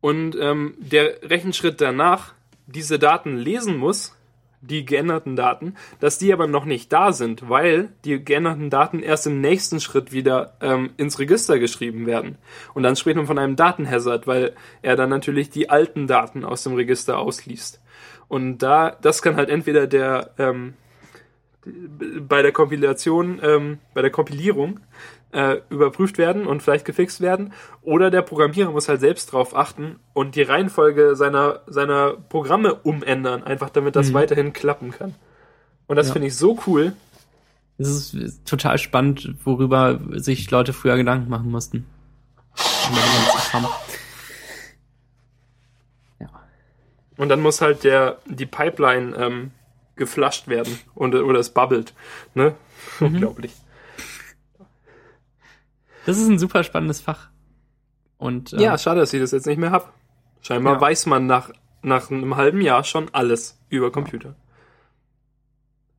und ähm, der Rechenschritt danach diese Daten lesen muss, die geänderten Daten, dass die aber noch nicht da sind, weil die geänderten Daten erst im nächsten Schritt wieder ähm, ins Register geschrieben werden. Und dann spricht man von einem Datenhazard, weil er dann natürlich die alten Daten aus dem Register ausliest. Und da, das kann halt entweder der ähm, bei der Kompilation, ähm, bei der Kompilierung äh, überprüft werden und vielleicht gefixt werden, oder der Programmierer muss halt selbst drauf achten und die Reihenfolge seiner, seiner Programme umändern, einfach damit das mhm. weiterhin klappen kann. Und das ja. finde ich so cool. Es ist total spannend, worüber sich Leute früher Gedanken machen mussten. Ja. Und dann muss halt der, die Pipeline ähm, geflasht werden und, oder es bubbelt. Ne? Mhm. Unglaublich. Das ist ein super spannendes Fach. Und, äh, ja, schade, dass ich das jetzt nicht mehr hab. Scheinbar ja. weiß man nach, nach einem halben Jahr schon alles über Computer.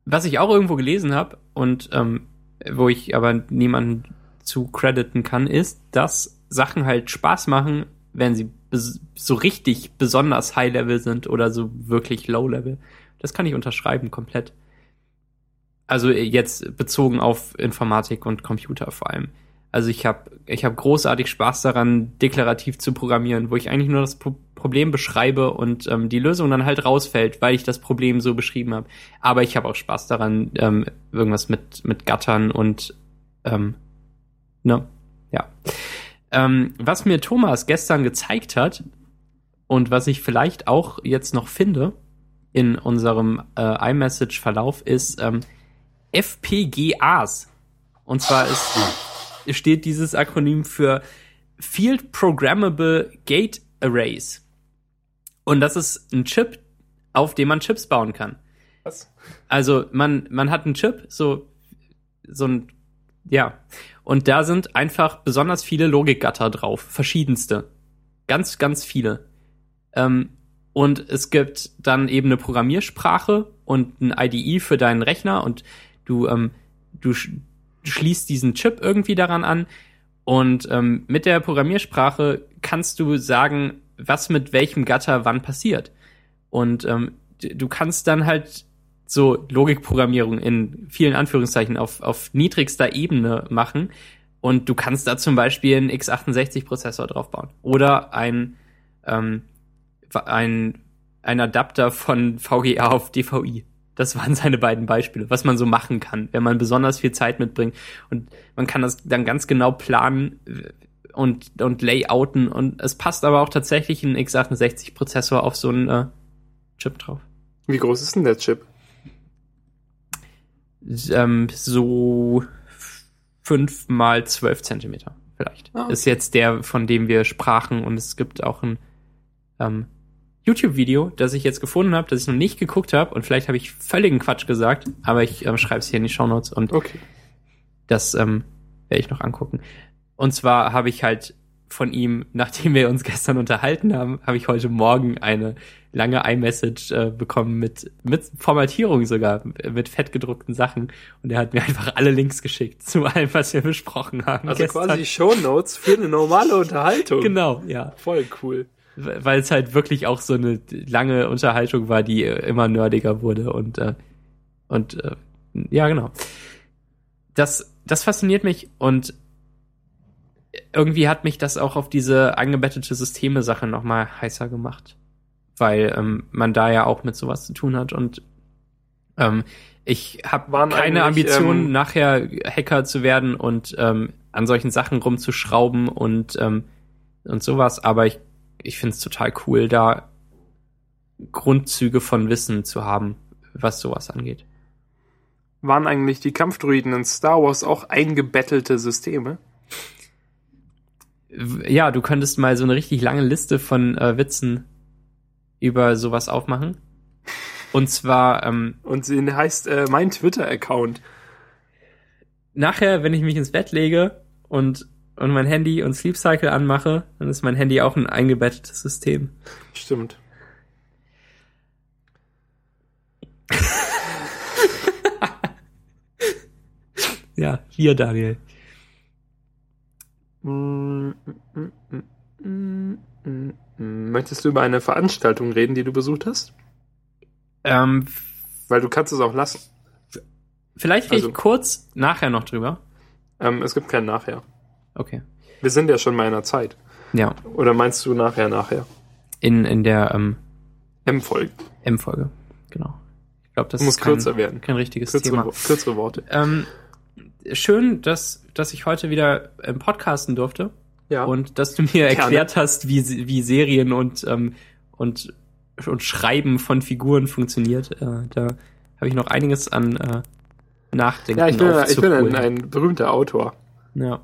Was ich auch irgendwo gelesen habe und ähm, wo ich aber niemanden zu crediten kann, ist, dass Sachen halt Spaß machen, wenn sie so richtig besonders High Level sind oder so wirklich Low Level. Das kann ich unterschreiben komplett. Also jetzt bezogen auf Informatik und Computer vor allem. Also ich habe ich hab großartig Spaß daran, deklarativ zu programmieren, wo ich eigentlich nur das Pro Problem beschreibe und ähm, die Lösung dann halt rausfällt, weil ich das Problem so beschrieben habe. Aber ich habe auch Spaß daran, ähm, irgendwas mit, mit Gattern und ähm, ne, ja. Ähm, was mir Thomas gestern gezeigt hat und was ich vielleicht auch jetzt noch finde in unserem äh, iMessage-Verlauf ist ähm, FPGAs. Und zwar ist steht dieses Akronym für Field Programmable Gate Arrays. Und das ist ein Chip, auf dem man Chips bauen kann. Was? Also man, man hat einen Chip, so, so ein, ja. Und da sind einfach besonders viele Logikgatter drauf, verschiedenste. Ganz, ganz viele. Ähm, und es gibt dann eben eine Programmiersprache und ein IDE für deinen Rechner und du, ähm, du, schließt diesen Chip irgendwie daran an und ähm, mit der Programmiersprache kannst du sagen, was mit welchem Gatter wann passiert. Und ähm, du kannst dann halt so Logikprogrammierung in vielen Anführungszeichen auf, auf niedrigster Ebene machen. Und du kannst da zum Beispiel einen x86-Prozessor draufbauen. Oder ein, ähm, ein, ein Adapter von VGA auf DVI. Das waren seine beiden Beispiele, was man so machen kann, wenn man besonders viel Zeit mitbringt. Und man kann das dann ganz genau planen äh, und, und layouten. Und es passt aber auch tatsächlich ein x86-Prozessor auf so einen äh, Chip drauf. Wie groß ist denn der Chip? Ähm, so fünf mal zwölf Zentimeter vielleicht. Ah, okay. Ist jetzt der, von dem wir sprachen. Und es gibt auch ein ähm, YouTube-Video, das ich jetzt gefunden habe, das ich noch nicht geguckt habe und vielleicht habe ich völligen Quatsch gesagt, aber ich ähm, schreibe es hier in die Shownotes und okay. das ähm, werde ich noch angucken. Und zwar habe ich halt von ihm, (laughs) nachdem wir uns gestern unterhalten haben, habe ich heute Morgen eine lange iMessage äh, bekommen mit, mit Formatierung sogar, mit fettgedruckten Sachen. Und er hat mir einfach alle Links geschickt zu allem, was wir besprochen haben. Also gestern. quasi Shownotes für eine normale Unterhaltung. Genau, ja. Voll cool weil es halt wirklich auch so eine lange Unterhaltung war, die immer nerdiger wurde und äh, und äh, ja genau. Das das fasziniert mich und irgendwie hat mich das auch auf diese angebettete Systeme-Sache nochmal heißer gemacht. Weil ähm, man da ja auch mit sowas zu tun hat und ähm, ich habe keine Ambition, ähm, nachher Hacker zu werden und ähm, an solchen Sachen rumzuschrauben und, ähm, und sowas, aber ich, ich finde es total cool, da Grundzüge von Wissen zu haben, was sowas angeht. Waren eigentlich die Kampfdruiden in Star Wars auch eingebettelte Systeme? Ja, du könntest mal so eine richtig lange Liste von äh, Witzen über sowas aufmachen. Und zwar. Ähm, Und sie heißt äh, mein Twitter-Account. Nachher, wenn ich mich ins Bett lege und, und mein Handy und Sleep Cycle anmache, dann ist mein Handy auch ein eingebettetes System. Stimmt. (laughs) ja, hier, Daniel. Möchtest du über eine Veranstaltung reden, die du besucht hast? Ähm, Weil du kannst es auch lassen. Vielleicht rede also, ich kurz nachher noch drüber. Ähm, es gibt kein Nachher. Okay. Wir sind ja schon mal in der Zeit. Ja. Oder meinst du nachher, nachher? In, in der ähm, M-Folge. M-Folge, genau. Ich glaube, das muss kein, kürzer werden. Kein richtiges kürzere, Thema. Kürzere Worte. Ähm, schön, dass, dass ich heute wieder im Podcasten durfte. Ja. Und dass du mir erklärt Gerne. hast, wie, wie Serien und, ähm, und und Schreiben von Figuren funktioniert. Äh, da habe ich noch einiges an äh, Nachdenken. Ja, ich bin, ich bin ein, ein, berühmter Autor. Ja.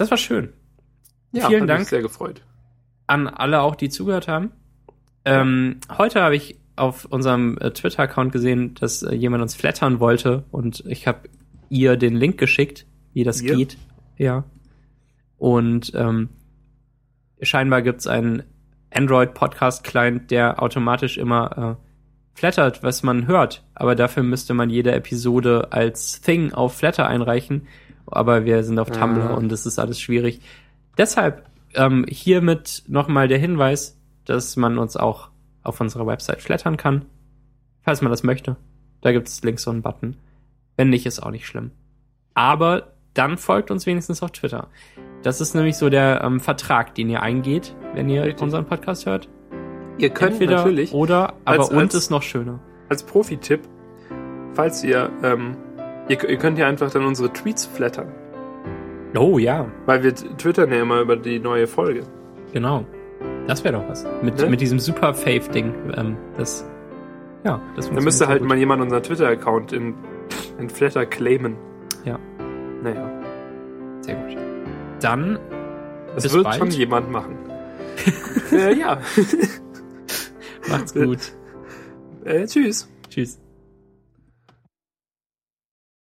Das war schön. Ja, Vielen Dank. Mich sehr gefreut. An alle auch, die zugehört haben. Ähm, heute habe ich auf unserem äh, Twitter-Account gesehen, dass äh, jemand uns flattern wollte und ich habe ihr den Link geschickt, wie das ihr? geht. Ja. Und ähm, scheinbar gibt's einen Android-Podcast-Client, der automatisch immer äh, flattert, was man hört. Aber dafür müsste man jede Episode als Thing auf Flatter einreichen. Aber wir sind auf Tumblr ah. und es ist alles schwierig. Deshalb ähm, hiermit nochmal der Hinweis, dass man uns auch auf unserer Website flattern kann, falls man das möchte. Da gibt es links so einen Button. Wenn nicht, ist auch nicht schlimm. Aber dann folgt uns wenigstens auf Twitter. Das ist nämlich so der ähm, Vertrag, den ihr eingeht, wenn ihr Richtig. unseren Podcast hört. Ihr könnt Entweder natürlich. Oder, aber als, und als, ist noch schöner. Als Profi-Tipp, falls ihr, ähm, ihr, ihr könnt ja einfach dann unsere Tweets flattern. Oh ja. Weil wir twittern ja immer über die neue Folge. Genau. Das wäre doch was. Mit, ne? mit diesem super Fave-Ding. Ähm, das, ja, das Da müsste halt gut. mal jemand unseren Twitter-Account in, in Flatter claimen. Ja. Naja. Sehr gut. Dann. Das wird bald. schon jemand machen. (laughs) äh, ja. Macht's gut. Äh, tschüss. Tschüss.